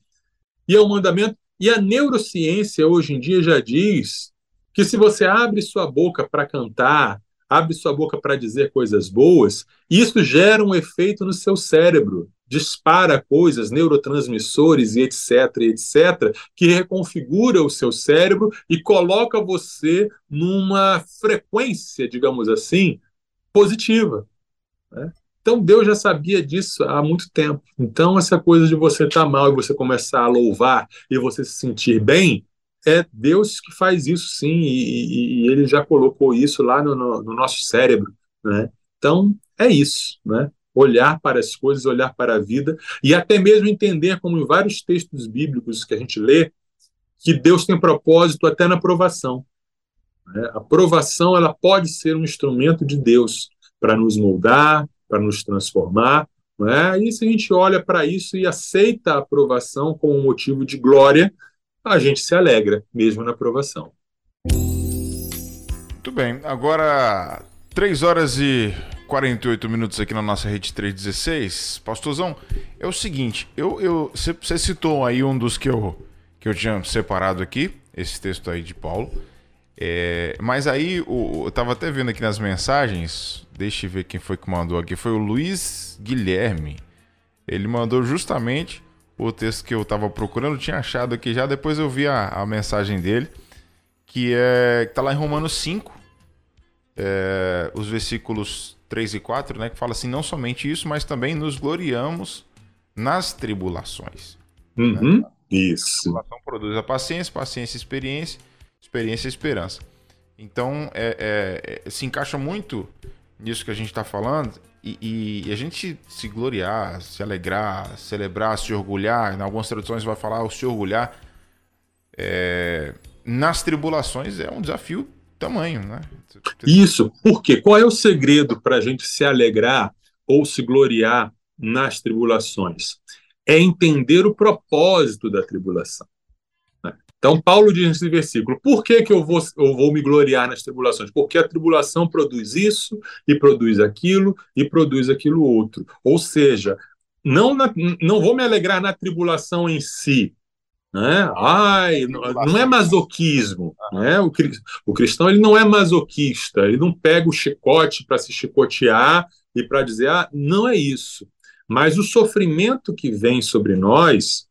E é um mandamento. E a neurociência hoje em dia já diz que se você abre sua boca para cantar, abre sua boca para dizer coisas boas, isso gera um efeito no seu cérebro, dispara coisas, neurotransmissores e etc, etc, que reconfigura o seu cérebro e coloca você numa frequência, digamos assim, positiva. Né? Então Deus já sabia disso há muito tempo. Então essa coisa de você estar tá mal e você começar a louvar e você se sentir bem, é Deus que faz isso sim, e, e, e ele já colocou isso lá no, no, no, nosso cérebro, né? Então, é isso, né? Olhar para as coisas, olhar para a vida, e até mesmo entender, como em vários textos bíblicos que a gente lê, que Deus tem propósito até na provação. Né? A provação ela pode ser um instrumento de Deus para nos moldar, para nos transformar, né? E se a gente olha para isso e aceita a aprovação como um motivo de glória, a gente se alegra, mesmo na aprovação. Muito bem, agora 3 horas e 48 minutos aqui na nossa rede 316. Pastorzão, é o seguinte, eu, você citou aí um dos que eu, que eu tinha separado aqui, esse texto aí de Paulo. É, mas aí o, eu tava até vendo aqui nas mensagens, deixa eu ver quem foi que mandou aqui, foi o Luiz Guilherme. Ele mandou justamente o texto que eu estava procurando, tinha achado aqui já, depois eu vi a, a mensagem dele, que é que tá lá em Romanos 5, é, os versículos 3 e 4, né, que fala assim, não somente isso, mas também nos gloriamos nas tribulações. Uhum, né? Isso. A tribulação produz a paciência, paciência experiência, experiência esperança. Então, é, é, se encaixa muito nisso que a gente está falando, e, e, a gente se gloriar, se alegrar, celebrar, se orgulhar, em algumas traduções vai falar o se orgulhar, é, nas tribulações é um desafio tamanho, né? Isso, porque qual é o segredo para a gente se alegrar ou se gloriar nas tribulações? É entender o propósito da tribulação. Então, Paulo diz nesse versículo: por que, que eu, vou, eu vou me gloriar nas tribulações? Porque a tribulação produz isso, e produz aquilo, e produz aquilo outro. Ou seja, não, na, não vou me alegrar na tribulação em si. Né? Ai, não é masoquismo. Né? O, o cristão ele não é masoquista, ele não pega o chicote para se chicotear e para dizer, ah, não é isso. Mas o sofrimento que vem sobre nós,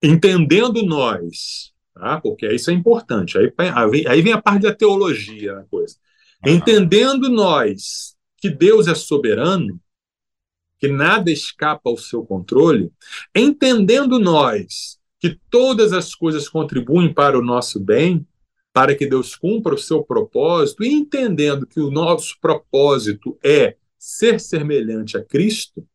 entendendo nós tá? porque isso é importante. Aí, aí vem a parte da teologia na coisa. Entendendo nós que Deus é soberano, que nada escapa ao seu controle, entendendo nós que todas as coisas contribuem para o nosso bem, para que Deus cumpra o seu propósito, e entendendo que o nosso propósito é ser semelhante a Cristo,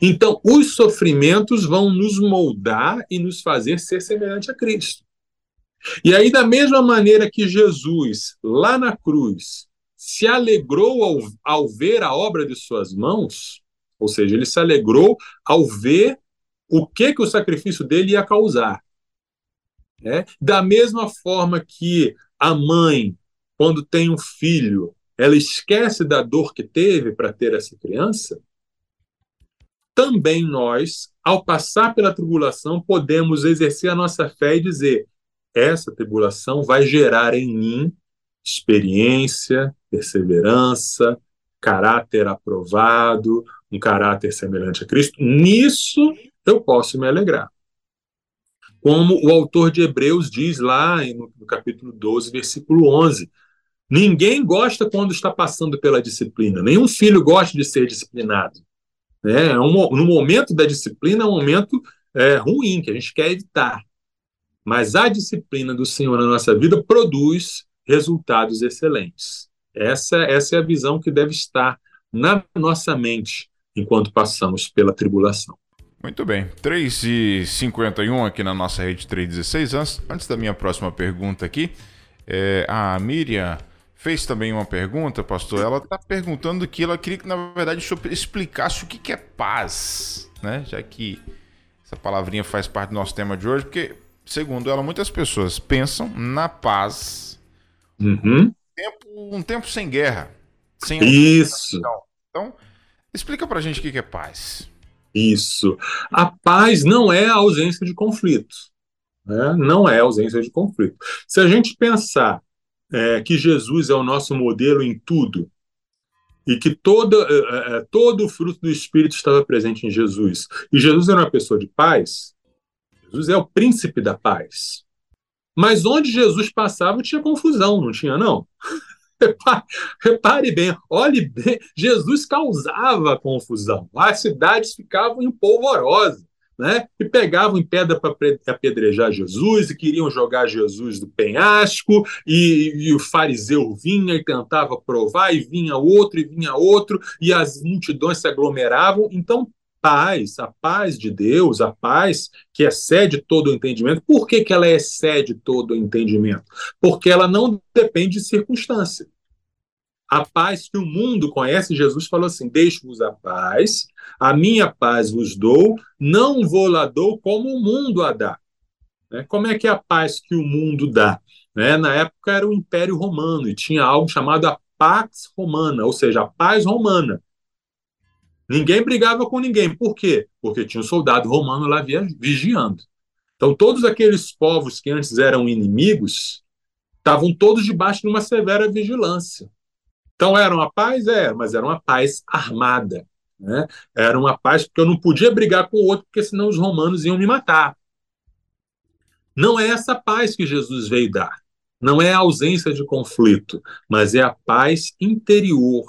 então, os sofrimentos vão nos moldar e nos fazer ser semelhante a Cristo. E aí, da mesma maneira que Jesus, lá na cruz, se alegrou ao, ao ver a obra de suas mãos, ou seja, ele se alegrou ao ver o que, que o sacrifício dele ia causar. É? Da mesma forma que a mãe, quando tem um filho, ela esquece da dor que teve para ter essa criança, também nós, ao passar pela tribulação, podemos exercer a nossa fé e dizer: essa tribulação vai gerar em mim experiência, perseverança, caráter aprovado, um caráter semelhante a Cristo. Nisso eu posso me alegrar. Como o autor de Hebreus diz lá no capítulo 12, versículo 11. Ninguém gosta quando está passando pela disciplina, nenhum filho gosta de ser disciplinado. Né? É no momento da disciplina é um momento é, ruim, que a gente quer evitar. Mas a disciplina do Senhor na nossa vida produz resultados excelentes. Essa, essa é a visão que deve estar na nossa mente enquanto passamos pela tribulação. Muito bem. 3 e 51 aqui na nossa rede 316. Antes, antes da minha próxima pergunta aqui, é, a Miriam fez também uma pergunta, pastor. Ela está perguntando que ela queria que, na verdade, o senhor explicasse o que, que é paz, né? Já que essa palavrinha faz parte do nosso tema de hoje, porque, segundo ela, muitas pessoas pensam na paz uhum. um, tempo, um tempo sem guerra. Sem Isso. Então, explica pra gente o que é paz. Isso. A paz não é a ausência de conflito. Né? Não é a ausência de conflito. Se a gente pensar é, que Jesus é o nosso modelo em tudo, e que toda, é, é, todo o fruto do Espírito estava presente em Jesus, e Jesus era uma pessoa de paz, Jesus é o príncipe da paz. Mas onde Jesus passava tinha confusão, não tinha, não? Repare bem, olhe bem, Jesus causava confusão. As cidades ficavam empolvorosas né? E pegavam em pedra para apedrejar Jesus e queriam jogar Jesus do penhasco, e, e, o fariseu vinha e tentava provar, e vinha outro, e vinha outro, e as multidões se aglomeravam. Então, paz, a paz de Deus, a paz que excede todo o entendimento. Por que, que ela excede todo o entendimento? Porque ela não depende de circunstância. A paz que o mundo conhece, Jesus falou assim: Deixo-vos a paz, a minha paz vos dou, não vou lá dou como o mundo a dá. Né? Como é que é a paz que o mundo dá? Né? Na época era o Império Romano e tinha algo chamado a Pax Romana, ou seja, a paz romana. Ninguém brigava com ninguém. Por quê? Porque tinha um soldado romano lá vigiando. Então, todos aqueles povos que antes eram inimigos estavam todos debaixo de uma severa vigilância. Então, era uma paz? É, mas era uma paz armada. Né? Era uma paz porque eu não podia brigar com o outro, porque senão os romanos iam me matar. Não é essa paz que Jesus veio dar. Não é a ausência de conflito, mas é a paz interior,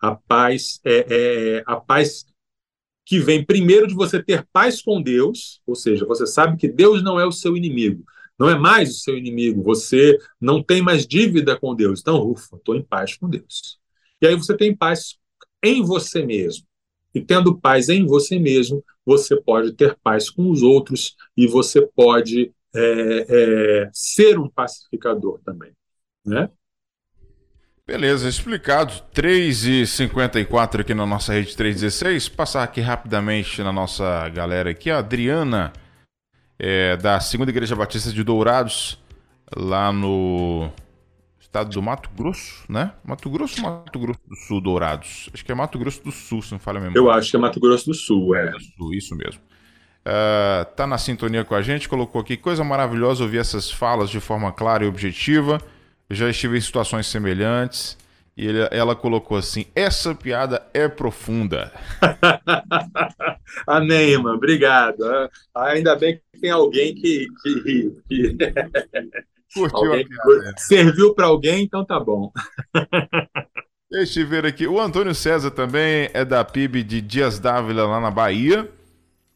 a paz é, é a paz que vem primeiro de você ter paz com Deus, ou seja, você sabe que Deus não é o seu inimigo, não é mais o seu inimigo, você não tem mais dívida com Deus. Então, ufa, estou em paz com Deus. E aí você tem paz em você mesmo. E tendo paz em você mesmo, você pode ter paz com os outros e você pode é, é, ser um pacificador também. Né? Beleza, explicado. 3h54 aqui na nossa rede 316. Passar aqui rapidamente na nossa galera aqui. A Adriana, é, da Segunda Igreja Batista de Dourados, lá no estado do Mato Grosso, né? Mato Grosso Mato Grosso do Sul, Dourados? Acho que é Mato Grosso do Sul, se não falha mesmo. Eu acho que é Mato Grosso do Sul, é. Isso mesmo. Uh, tá na sintonia com a gente, colocou aqui, coisa maravilhosa ouvir essas falas de forma clara e objetiva. Eu já estive em situações semelhantes. E ele, ela colocou assim: essa piada é profunda. Amém, irmã. Obrigado. Ah, ainda bem que tem alguém que, que, que... Curtiu alguém piada, Serviu para alguém, então tá bom. Deixa eu ver aqui. O Antônio César também é da PIB de Dias Dávila, lá na Bahia.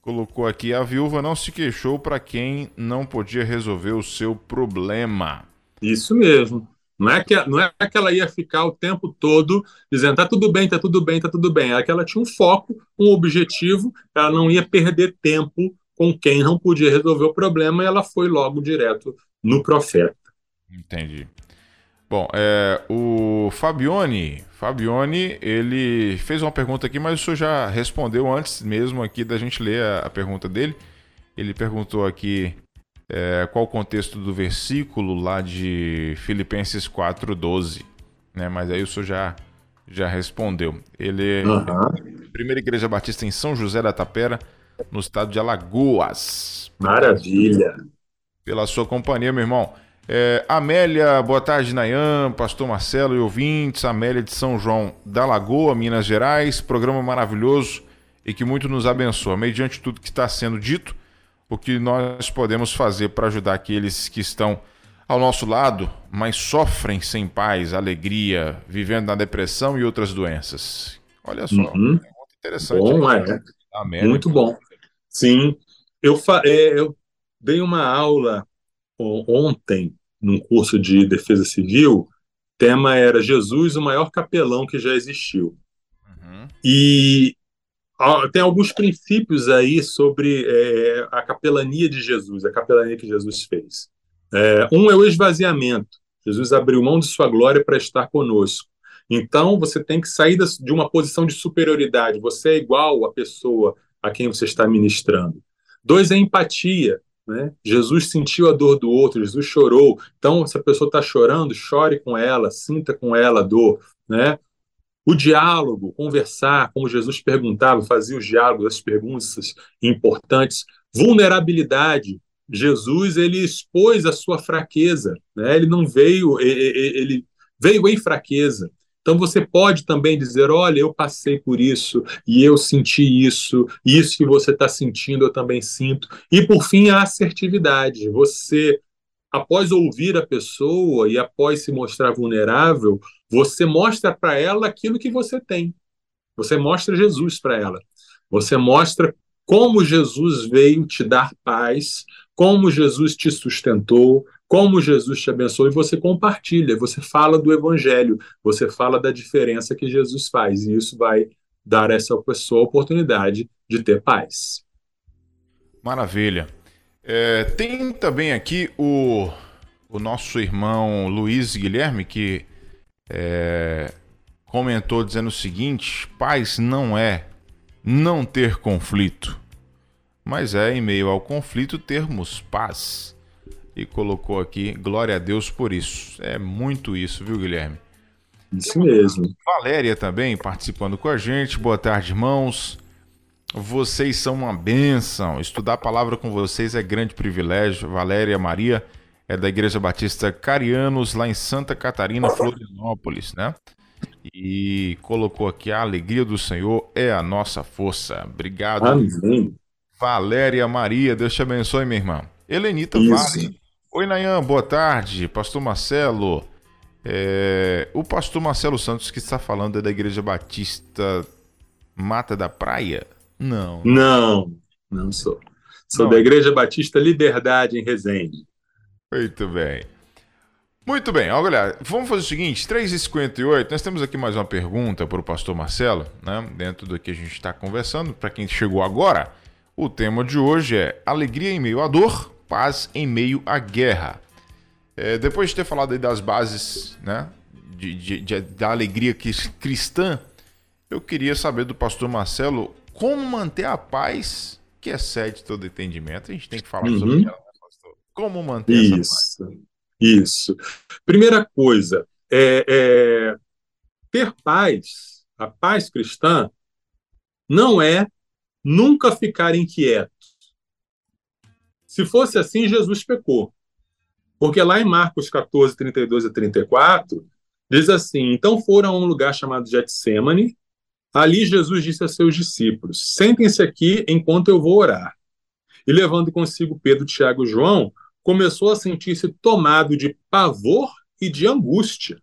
Colocou aqui: a viúva não se queixou para quem não podia resolver o seu problema. Isso mesmo. Não é, que, não é que ela ia ficar o tempo todo dizendo tá tudo bem, tá tudo bem, tá tudo bem. É que ela tinha um foco, um objetivo, ela não ia perder tempo com quem não podia resolver o problema e ela foi logo direto no profeta. Entendi. Bom, é, o Fabione, Fabione, ele fez uma pergunta aqui, mas o senhor já respondeu antes mesmo aqui da gente ler a, a pergunta dele. Ele perguntou aqui é, qual o contexto do versículo lá de Filipenses 4,12. Né? Mas aí o senhor já, já respondeu. Ele uhum. primeira igreja batista em São José da Tapera, no estado de Alagoas. Maravilha! Pela sua companhia, meu irmão. É, Amélia, boa tarde, Nayan, Pastor Marcelo e ouvintes. Amélia de São João da Lagoa, Minas Gerais. Programa maravilhoso e que muito nos abençoa. Mediante tudo que está sendo dito, o que nós podemos fazer para ajudar aqueles que estão ao nosso lado, mas sofrem sem paz, alegria, vivendo na depressão e outras doenças. Olha só, uhum. Interessante. Bom, é. Muito bom. Sim. Eu, fa é, eu dei uma aula ontem num curso de defesa civil. Tema era Jesus, o maior capelão que já existiu. Uhum. E tem alguns princípios aí sobre é, a capelania de Jesus, a capelania que Jesus fez. É, um é o esvaziamento. Jesus abriu mão de sua glória para estar conosco. Então, você tem que sair de uma posição de superioridade. Você é igual à pessoa a quem você está ministrando. Dois é empatia. Né? Jesus sentiu a dor do outro, Jesus chorou. Então, se a pessoa está chorando, chore com ela, sinta com ela a dor. Né? O diálogo, conversar, como Jesus perguntava, fazia os diálogos, as perguntas importantes. Vulnerabilidade. Jesus ele expôs a sua fraqueza, né? Ele não veio, ele veio em fraqueza. Então você pode também dizer, olha, eu passei por isso e eu senti isso, isso que você está sentindo eu também sinto. E por fim a assertividade. Você após ouvir a pessoa e após se mostrar vulnerável, você mostra para ela aquilo que você tem. Você mostra Jesus para ela. Você mostra como Jesus veio te dar paz, como Jesus te sustentou, como Jesus te abençoou, e você compartilha, você fala do evangelho, você fala da diferença que Jesus faz, e isso vai dar a essa pessoa a oportunidade de ter paz. Maravilha. É, tem também aqui o, o nosso irmão Luiz Guilherme, que é, comentou dizendo o seguinte: paz não é não ter conflito, mas é em meio ao conflito termos paz. E colocou aqui, glória a Deus por isso. É muito isso, viu, Guilherme? Isso mesmo. Valéria também participando com a gente. Boa tarde, irmãos. Vocês são uma bênção. Estudar a palavra com vocês é grande privilégio. Valéria Maria é da Igreja Batista Carianos, lá em Santa Catarina, Florianópolis, né? E colocou aqui a alegria do Senhor é a nossa força. Obrigado. Amém. Valéria Maria, Deus te abençoe, minha irmã. Helenita Isso. Vale. Oi, Nayan, boa tarde. Pastor Marcelo. É... O pastor Marcelo Santos que está falando é da Igreja Batista Mata da Praia? Não. Não, não sou. Sou não. da Igreja Batista Liberdade em Resende. Muito bem. Muito bem, olha, vamos fazer o seguinte, 3h58, nós temos aqui mais uma pergunta para o pastor Marcelo, né? Dentro do que a gente está conversando, para quem chegou agora, o tema de hoje é alegria em meio à dor, paz em meio à guerra. É, depois de ter falado das bases, né? De, de, de, da alegria cristã, eu queria saber do pastor Marcelo como manter a paz que excede todo entendimento. A gente tem que falar uhum. sobre ela, né, pastor? Como manter isso, paz? Isso. Primeira coisa, é, é, ter paz, a paz cristã, não é nunca ficar inquieto. Se fosse assim, Jesus pecou. Porque lá em Marcos 14, 32 a 34, diz assim: Então foram a um lugar chamado Getsemane, Ali Jesus disse a seus discípulos: Sentem-se aqui enquanto eu vou orar. E levando consigo Pedro, Tiago e João, começou a sentir-se tomado de pavor e de angústia.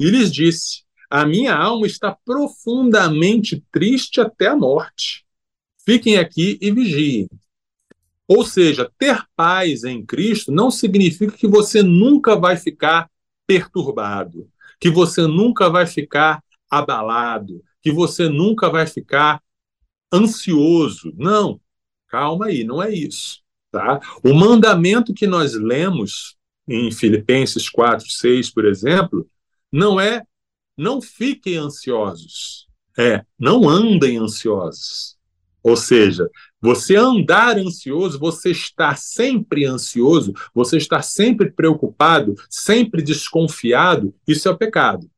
E lhes disse: A minha alma está profundamente triste até a morte. Fiquem aqui e vigiem. Ou seja, ter paz em Cristo não significa que você nunca vai ficar perturbado, que você nunca vai ficar abalado, que você nunca vai ficar ansioso. Não, calma aí, não é isso. Tá? O mandamento que nós lemos em Filipenses 4, 6, por exemplo, não é não fiquem ansiosos, é não andem ansiosos. Ou seja, você andar ansioso, você está sempre ansioso, você está sempre preocupado, sempre desconfiado, isso é pecado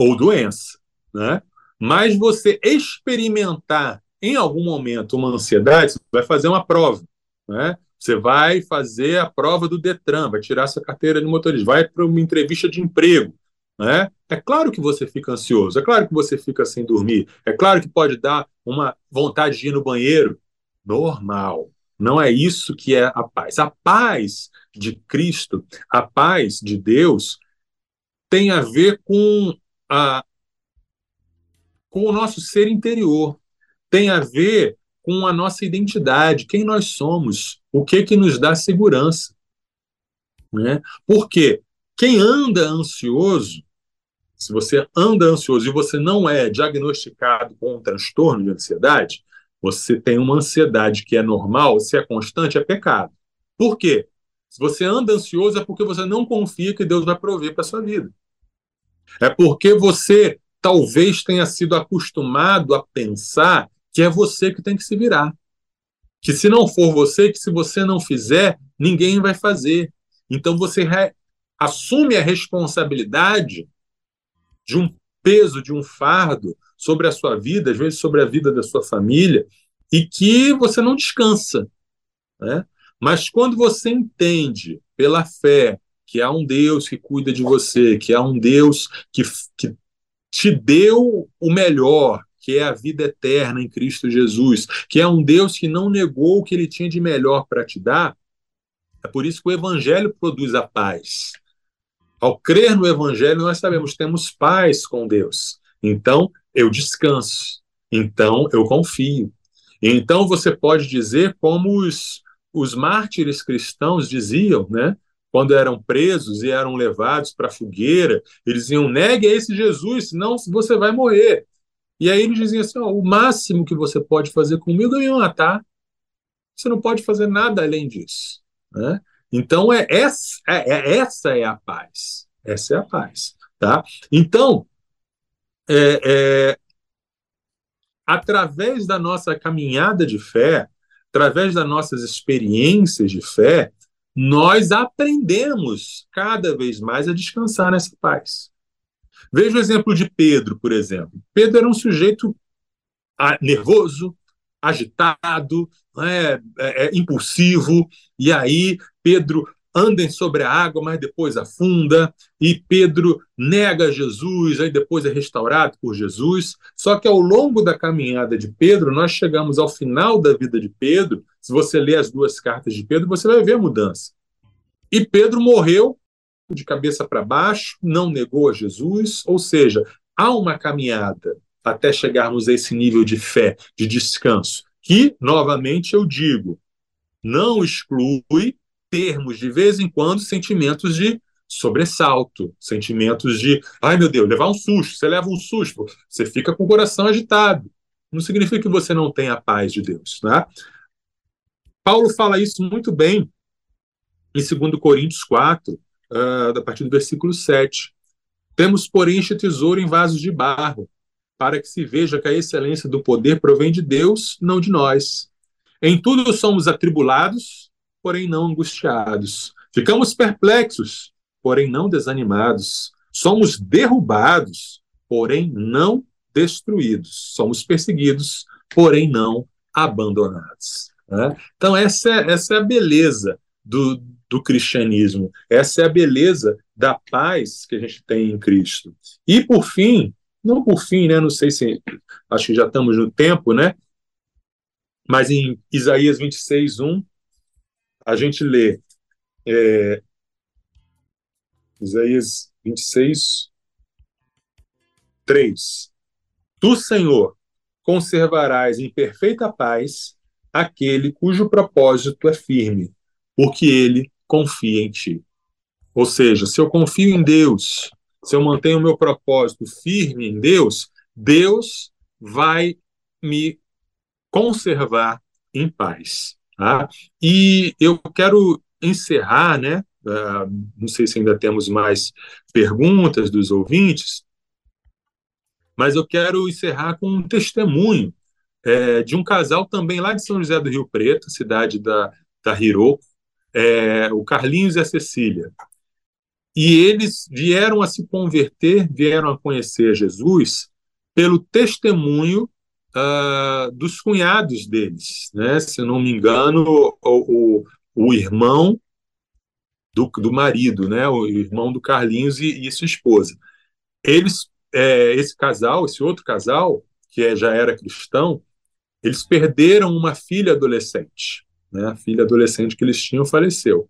ou doença, né? Mas você experimentar em algum momento uma ansiedade, você vai fazer uma prova, né? Você vai fazer a prova do Detran, vai tirar sua carteira de motorista, vai para uma entrevista de emprego, né? É claro que você fica ansioso, é claro que você fica sem dormir, é claro que pode dar uma vontade de ir no banheiro, normal. Não é isso que é a paz. A paz de Cristo, a paz de Deus, tem a ver com a, com o nosso ser interior, tem a ver com a nossa identidade, quem nós somos, o que que nos dá segurança. Né? Porque quem anda ansioso, se você anda ansioso e você não é diagnosticado com um transtorno de ansiedade, você tem uma ansiedade que é normal, se é constante, é pecado. Por quê? Se você anda ansioso é porque você não confia que Deus vai prover para sua vida. É porque você talvez tenha sido acostumado a pensar que é você que tem que se virar. Que se não for você, que se você não fizer, ninguém vai fazer. Então você assume a responsabilidade de um peso, de um fardo sobre a sua vida, às vezes sobre a vida da sua família, e que você não descansa. Né? Mas quando você entende pela fé que há um Deus que cuida de você, que há um Deus que, que te deu o melhor, que é a vida eterna em Cristo Jesus, que é um Deus que não negou o que ele tinha de melhor para te dar, é por isso que o Evangelho produz a paz. Ao crer no Evangelho, nós sabemos, temos paz com Deus. Então, eu descanso. Então, eu confio. Então, você pode dizer como os, os mártires cristãos diziam, né? Quando eram presos e eram levados para a fogueira, eles diziam: negue a esse Jesus, senão você vai morrer. E aí eles diziam assim: oh, o máximo que você pode fazer comigo é me matar. Você não pode fazer nada além disso. Né? Então, é essa, é, é, essa é a paz. Essa é a paz. Tá? Então, é, é, através da nossa caminhada de fé, através das nossas experiências de fé, nós aprendemos cada vez mais a descansar nessa paz. Veja o exemplo de Pedro, por exemplo. Pedro era um sujeito ah, nervoso, agitado, é, é, é, impulsivo, e aí Pedro anda sobre a água, mas depois afunda, e Pedro nega Jesus, aí depois é restaurado por Jesus. Só que ao longo da caminhada de Pedro, nós chegamos ao final da vida de Pedro. Se você ler as duas cartas de Pedro, você vai ver a mudança. E Pedro morreu de cabeça para baixo, não negou a Jesus, ou seja, há uma caminhada até chegarmos a esse nível de fé, de descanso, que, novamente, eu digo, não exclui termos, de vez em quando, sentimentos de sobressalto, sentimentos de, ai meu Deus, levar um susto. Você leva um susto, você fica com o coração agitado. Não significa que você não tenha a paz de Deus. Né? Paulo fala isso muito bem em 2 Coríntios 4, uh, ah, a partir do versículo 7. Temos, porém, este tesouro em vasos de barro, para que se veja que a excelência do poder provém de Deus, não de nós. Em tudo somos atribulados, porém não angustiados. Ficamos perplexos, porém não desanimados. Somos derrubados, porém não destruídos. Somos perseguidos, porém não abandonados. Né? Então, essa é, essa é a beleza do, do cristianismo. Essa é a beleza da paz que a gente tem em Cristo. E, por fim, não por fim, né? Não sei se acho que já estamos no tempo, né? Mas em Isaías 26, 1, a gente lê é, Isaías 26, 3. Tu, Senhor, conservarás em perfeita paz aquele cujo propósito é firme, porque ele confia em ti. Ou seja, se eu confio em Deus, se eu mantenho o meu propósito firme em Deus, Deus vai me conservar em paz. Tá? E eu quero encerrar, né? Uh, não sei se ainda temos mais perguntas dos ouvintes, mas eu quero encerrar com um testemunho é, de um casal também lá de São José do Rio Preto, cidade da, da Hiroko, é, o Carlinhos e a Cecília. E eles vieram a se converter, vieram a conhecer Jesus pelo testemunho uh, dos cunhados deles. Né? Se não me engano, o, o, o irmão do, do, marido, né? o irmão do Carlinhos e, e sua esposa. Eles, é, esse casal, esse outro casal, que é, já era cristão, eles perderam uma filha adolescente. Né? A filha adolescente que eles tinham faleceu.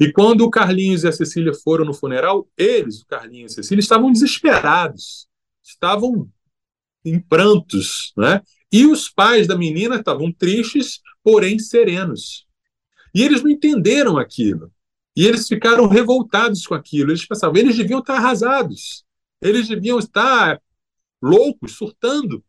E quando o Carlinhos e a Cecília foram no funeral, eles, o Carlinhos e a Cecília, estavam desesperados, estavam em prantos, né? E os pais da menina estavam tristes, porém serenos. E eles não entenderam aquilo. E eles ficaram revoltados com aquilo. Eles pensavam, eles deviam estar arrasados. Eles deviam estar loucos, surtando.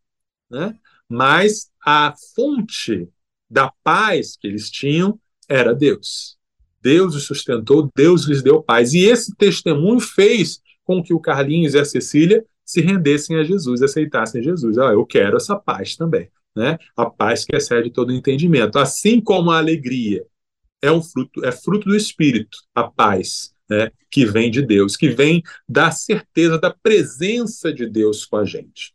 Né? Mas a fonte da paz que eles tinham era Deus. Deus os sustentou, Deus lhes deu paz. E esse testemunho fez com que o Carlinhos e a Cecília se rendessem a Jesus, aceitassem Jesus. Ah, eu quero essa paz também, né? A paz que excede todo entendimento. Assim como a alegria é um fruto, é fruto do Espírito, a paz, né? Que vem de Deus, que vem da certeza da presença de Deus com a gente.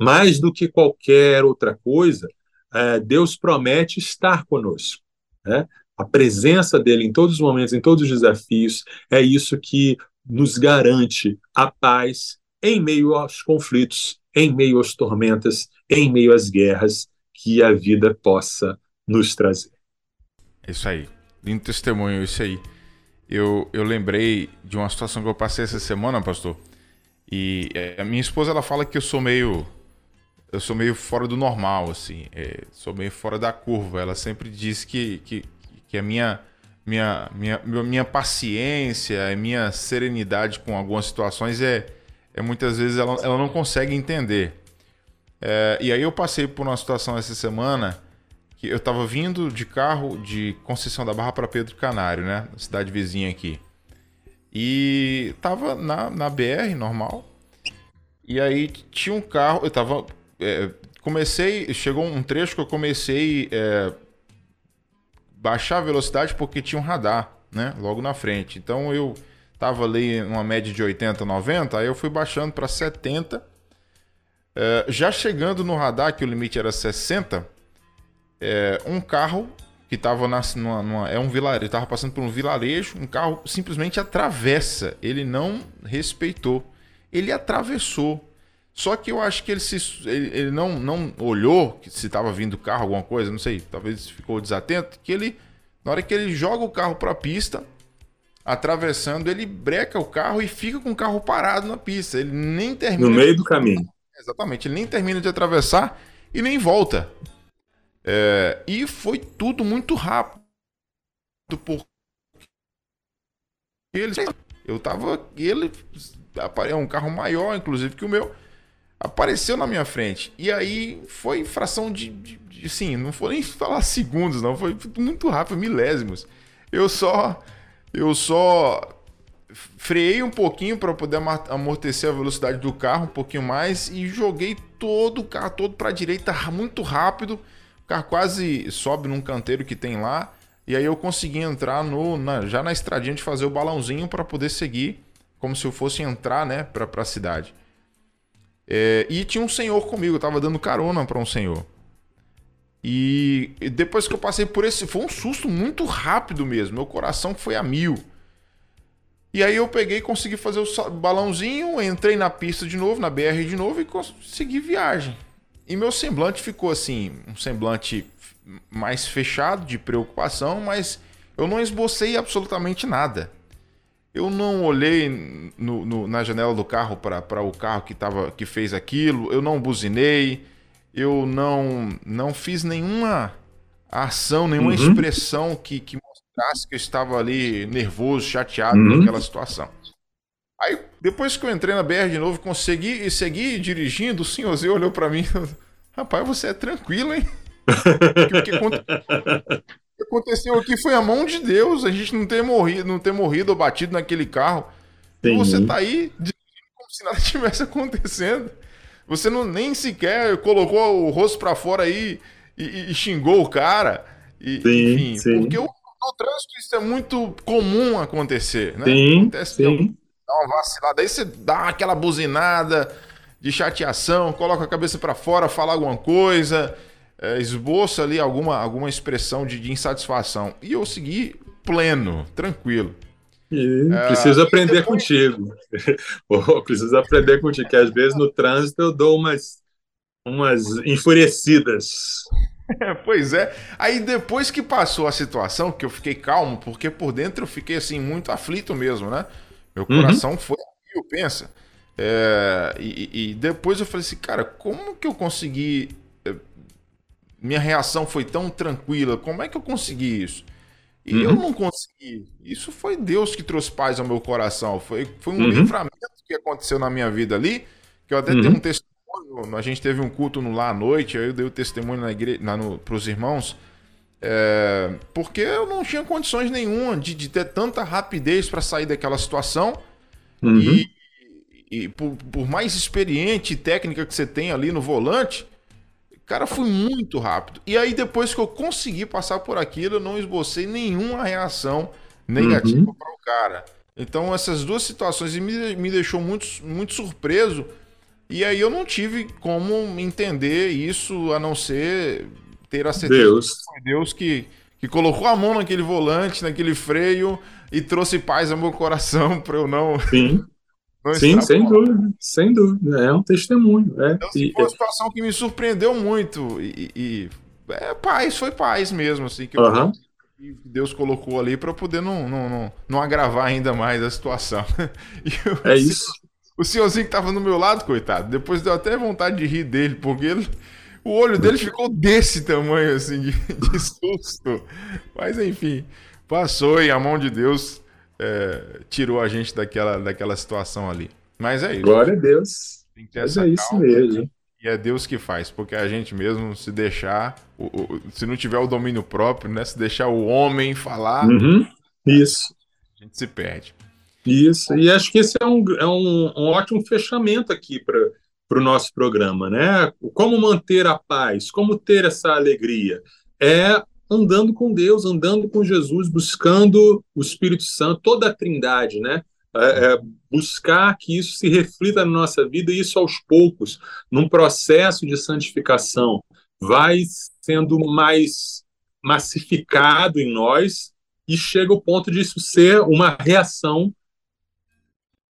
Mais do que qualquer outra coisa, é, Deus promete estar conosco. Né? A presença dele em todos os momentos, em todos os desafios, é isso que nos garante a paz em meio aos conflitos, em meio às tormentas, em meio às guerras que a vida possa nos trazer. Isso aí. Lindo testemunho, isso aí. Eu, eu lembrei de uma situação que eu passei essa semana, pastor. E é, a minha esposa ela fala que eu sou meio eu sou meio fora do normal, assim, é, sou meio fora da curva. Ela sempre diz que, que, que a minha, minha, minha, minha paciência, a minha serenidade com algumas situações é, é muitas vezes ela, ela não consegue entender. É, e aí eu passei por uma situação essa semana que eu estava vindo de carro de Conceição da Barra para Pedro Canário, né? Cidade vizinha aqui. E tava na, na BR normal. E aí tinha um carro, eu tava. É, comecei. Chegou um trecho que eu comecei é, baixar a velocidade porque tinha um radar, né? Logo na frente. Então eu Tava ali uma média de 80, 90, aí eu fui baixando para 70. É, já chegando no radar, que o limite era 60, é, um carro que tava na, numa, numa, é um vilarejo, tava passando por um vilarejo, um carro simplesmente atravessa. Ele não respeitou. Ele atravessou. Só que eu acho que ele, se, ele, ele não, não olhou se estava vindo carro, alguma coisa, não sei, talvez ficou desatento, que ele, na hora que ele joga o carro para a pista, atravessando, ele breca o carro e fica com o carro parado na pista. Ele nem termina. No meio do caminho. Exatamente, ele nem termina de atravessar e nem volta. É, e foi tudo muito rápido. Porque ele, eu tava. Ele é um carro maior, inclusive, que o meu. Apareceu na minha frente. E aí foi fração de, de, de. Sim, não foi nem falar segundos, não. Foi muito rápido, milésimos. Eu só eu só freiei um pouquinho para poder amortecer a velocidade do carro um pouquinho mais e joguei todo o carro todo para a direita muito rápido. O carro quase sobe num canteiro que tem lá. E aí eu consegui entrar no, na, já na estradinha de fazer o balãozinho para poder seguir, como se eu fosse entrar, né, para a cidade. É, e tinha um senhor comigo, eu tava dando carona para um senhor. E depois que eu passei por esse. Foi um susto muito rápido mesmo. Meu coração foi a mil. E aí eu peguei, consegui fazer o balãozinho, entrei na pista de novo, na BR de novo e consegui viagem. E meu semblante ficou assim, um semblante mais fechado de preocupação, mas eu não esbocei absolutamente nada. Eu não olhei no, no, na janela do carro para o carro que, tava, que fez aquilo, eu não buzinei eu não, não fiz nenhuma ação, nenhuma uhum. expressão que, que mostrasse que eu estava ali nervoso, chateado uhum. com aquela situação. Aí, depois que eu entrei na BR de novo, consegui e segui dirigindo, o senhorzinho olhou para mim rapaz, você é tranquilo, hein? o que, que aconteceu aqui foi a mão de Deus, a gente não ter morrido, não ter morrido ou batido naquele carro. Sim. E você tá aí dirigindo como se nada tivesse acontecendo. Você não nem sequer colocou o rosto para fora aí e, e, xingou o cara. E, sim, enfim, sim. porque o, no trânsito isso é muito comum acontecer, né? Sim, Acontece sim. Dá uma vacilada, aí você dá aquela buzinada de chateação, coloca a cabeça para fora, fala alguma coisa, é, esboça ali alguma, alguma expressão de, de insatisfação. E eu segui pleno, tranquilo. E é, preciso aprender depois... contigo. preciso aprender contigo, que às vezes no trânsito eu dou umas, umas enfurecidas. pois é. Aí depois que passou a situação, que eu fiquei calmo, porque por dentro eu fiquei assim, muito aflito mesmo, né? Meu uhum. coração uhum. foi eu pensa. É, e, e, depois eu falei assim, cara, como que eu consegui. É, minha reação foi tão tranquila, como é que eu consegui isso? E uhum. eu não consegui. Isso foi Deus que trouxe paz ao meu coração. Foi, foi um uhum. livramento que aconteceu na minha vida ali, que eu até uhum. tenho um testemunho. A gente teve um culto no lá à noite, aí eu dei o testemunho na igreja, na, no, pros irmãos. É, porque eu não tinha condições nenhuma de, de ter tanta rapidez para sair daquela situação. Uhum. E, e por, por, mais experiente e técnica que você tem ali no volante, cara, foi muito rápido. E aí, depois que eu consegui passar por aquilo, eu não esbocei nenhuma reação negativa uhum. para o cara. Então, essas duas situações me, me deixou muito, muito surpreso. E aí eu não tive como entender isso a não ser ter a certeza Deus. que foi Deus que, que colocou a mão naquele volante, naquele freio e trouxe paz ao meu coração para eu não. Sim. Não Sim, sem dúvida, sem dúvida. É um testemunho. É. Então, assim, foi uma situação que me surpreendeu muito. E, e é paz, foi paz mesmo, assim, que, uhum. Deus colocou ali para poder não, não, não, não, agravar ainda mais a situação. Eu, é isso. O senhorzinho que tava no meu lado, coitado, depois deu até vontade de rir dele, porque ele, o olho dele ficou desse tamanho, assim, de, de susto. Mas enfim, passou e a mão de Deus é, tirou a gente daquela, daquela situação ali. Mas é isso. Glória a Deus. Mas é isso mesmo. E é Deus que faz, porque a gente mesmo se deixar, o, o, se não tiver o domínio próprio, né? Se deixar o homem falar, uhum. isso. A gente se perde. Isso, e acho que esse é um, é um, um ótimo fechamento aqui para para o nosso programa, né? Como manter a paz, como ter essa alegria? É andando com Deus, andando com Jesus, buscando o Espírito Santo, toda a Trindade, né? É, é buscar que isso se reflita na nossa vida e isso aos poucos, num processo de santificação, vai sendo mais massificado em nós e chega ao ponto de isso ser uma reação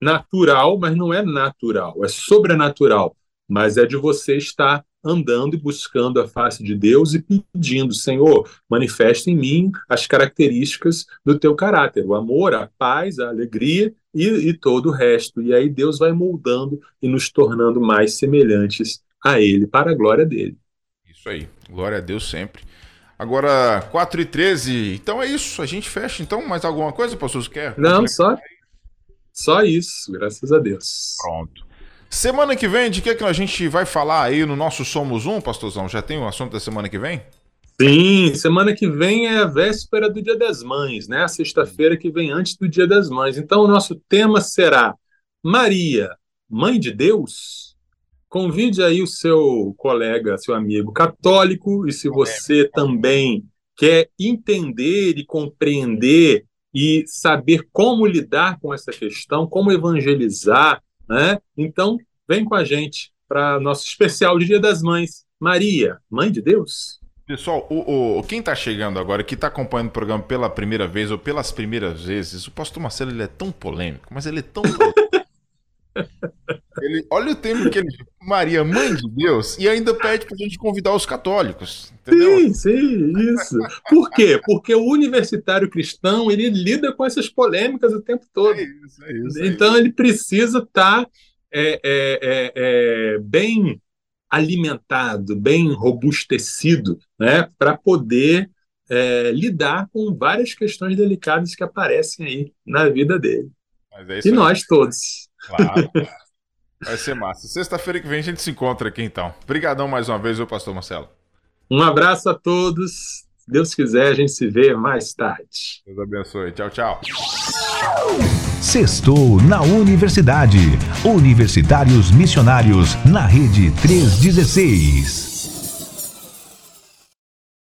natural, mas não é natural, é sobrenatural. Mas é de você estar andando e buscando a face de Deus e pedindo, Senhor, manifesta em mim as características do teu caráter, o amor, a paz, a alegria e, e todo o resto. E aí Deus vai moldando e nos tornando mais semelhantes a Ele, para a glória dele. Isso aí, glória a Deus sempre. Agora, 4 e 13. Então é isso, a gente fecha. Então, mais alguma coisa, pastor? Quer? Não, só, só isso, graças a Deus. Pronto. Semana que vem, de que, é que a gente vai falar aí no nosso Somos Um, pastorzão? Já tem o um assunto da semana que vem? Sim, semana que vem é a véspera do Dia das Mães, né? A sexta-feira que vem antes do Dia das Mães. Então, o nosso tema será Maria, Mãe de Deus? Convide aí o seu colega, seu amigo católico, e se você também quer entender e compreender e saber como lidar com essa questão, como evangelizar, né? Então, vem com a gente para nosso especial de Dia das Mães. Maria, Mãe de Deus. Pessoal, o, o quem está chegando agora, que está acompanhando o programa pela primeira vez ou pelas primeiras vezes, o pastor Marcelo ele é tão polêmico, mas ele é tão ele, olha o tempo que ele. Maria, mãe de Deus, e ainda pede para a gente convidar os católicos. Entendeu? Sim, sim, isso. Por quê? Porque o universitário cristão ele lida com essas polêmicas o tempo todo. É isso, é isso, é então ele precisa estar tá, é, é, é, bem alimentado, bem robustecido, né, para poder lidar com várias questões delicadas que aparecem aí na vida dele. e nós todos. Claro. Vai ser massa. Sexta-feira que vem a gente se encontra aqui então. Obrigadão mais uma vez, o pastor Marcelo. Um abraço a todos. Se Deus quiser, a gente se vê mais tarde. Deus abençoe. Tchau, tchau. Sextou na Universidade. Universitários Missionários na Rede 316.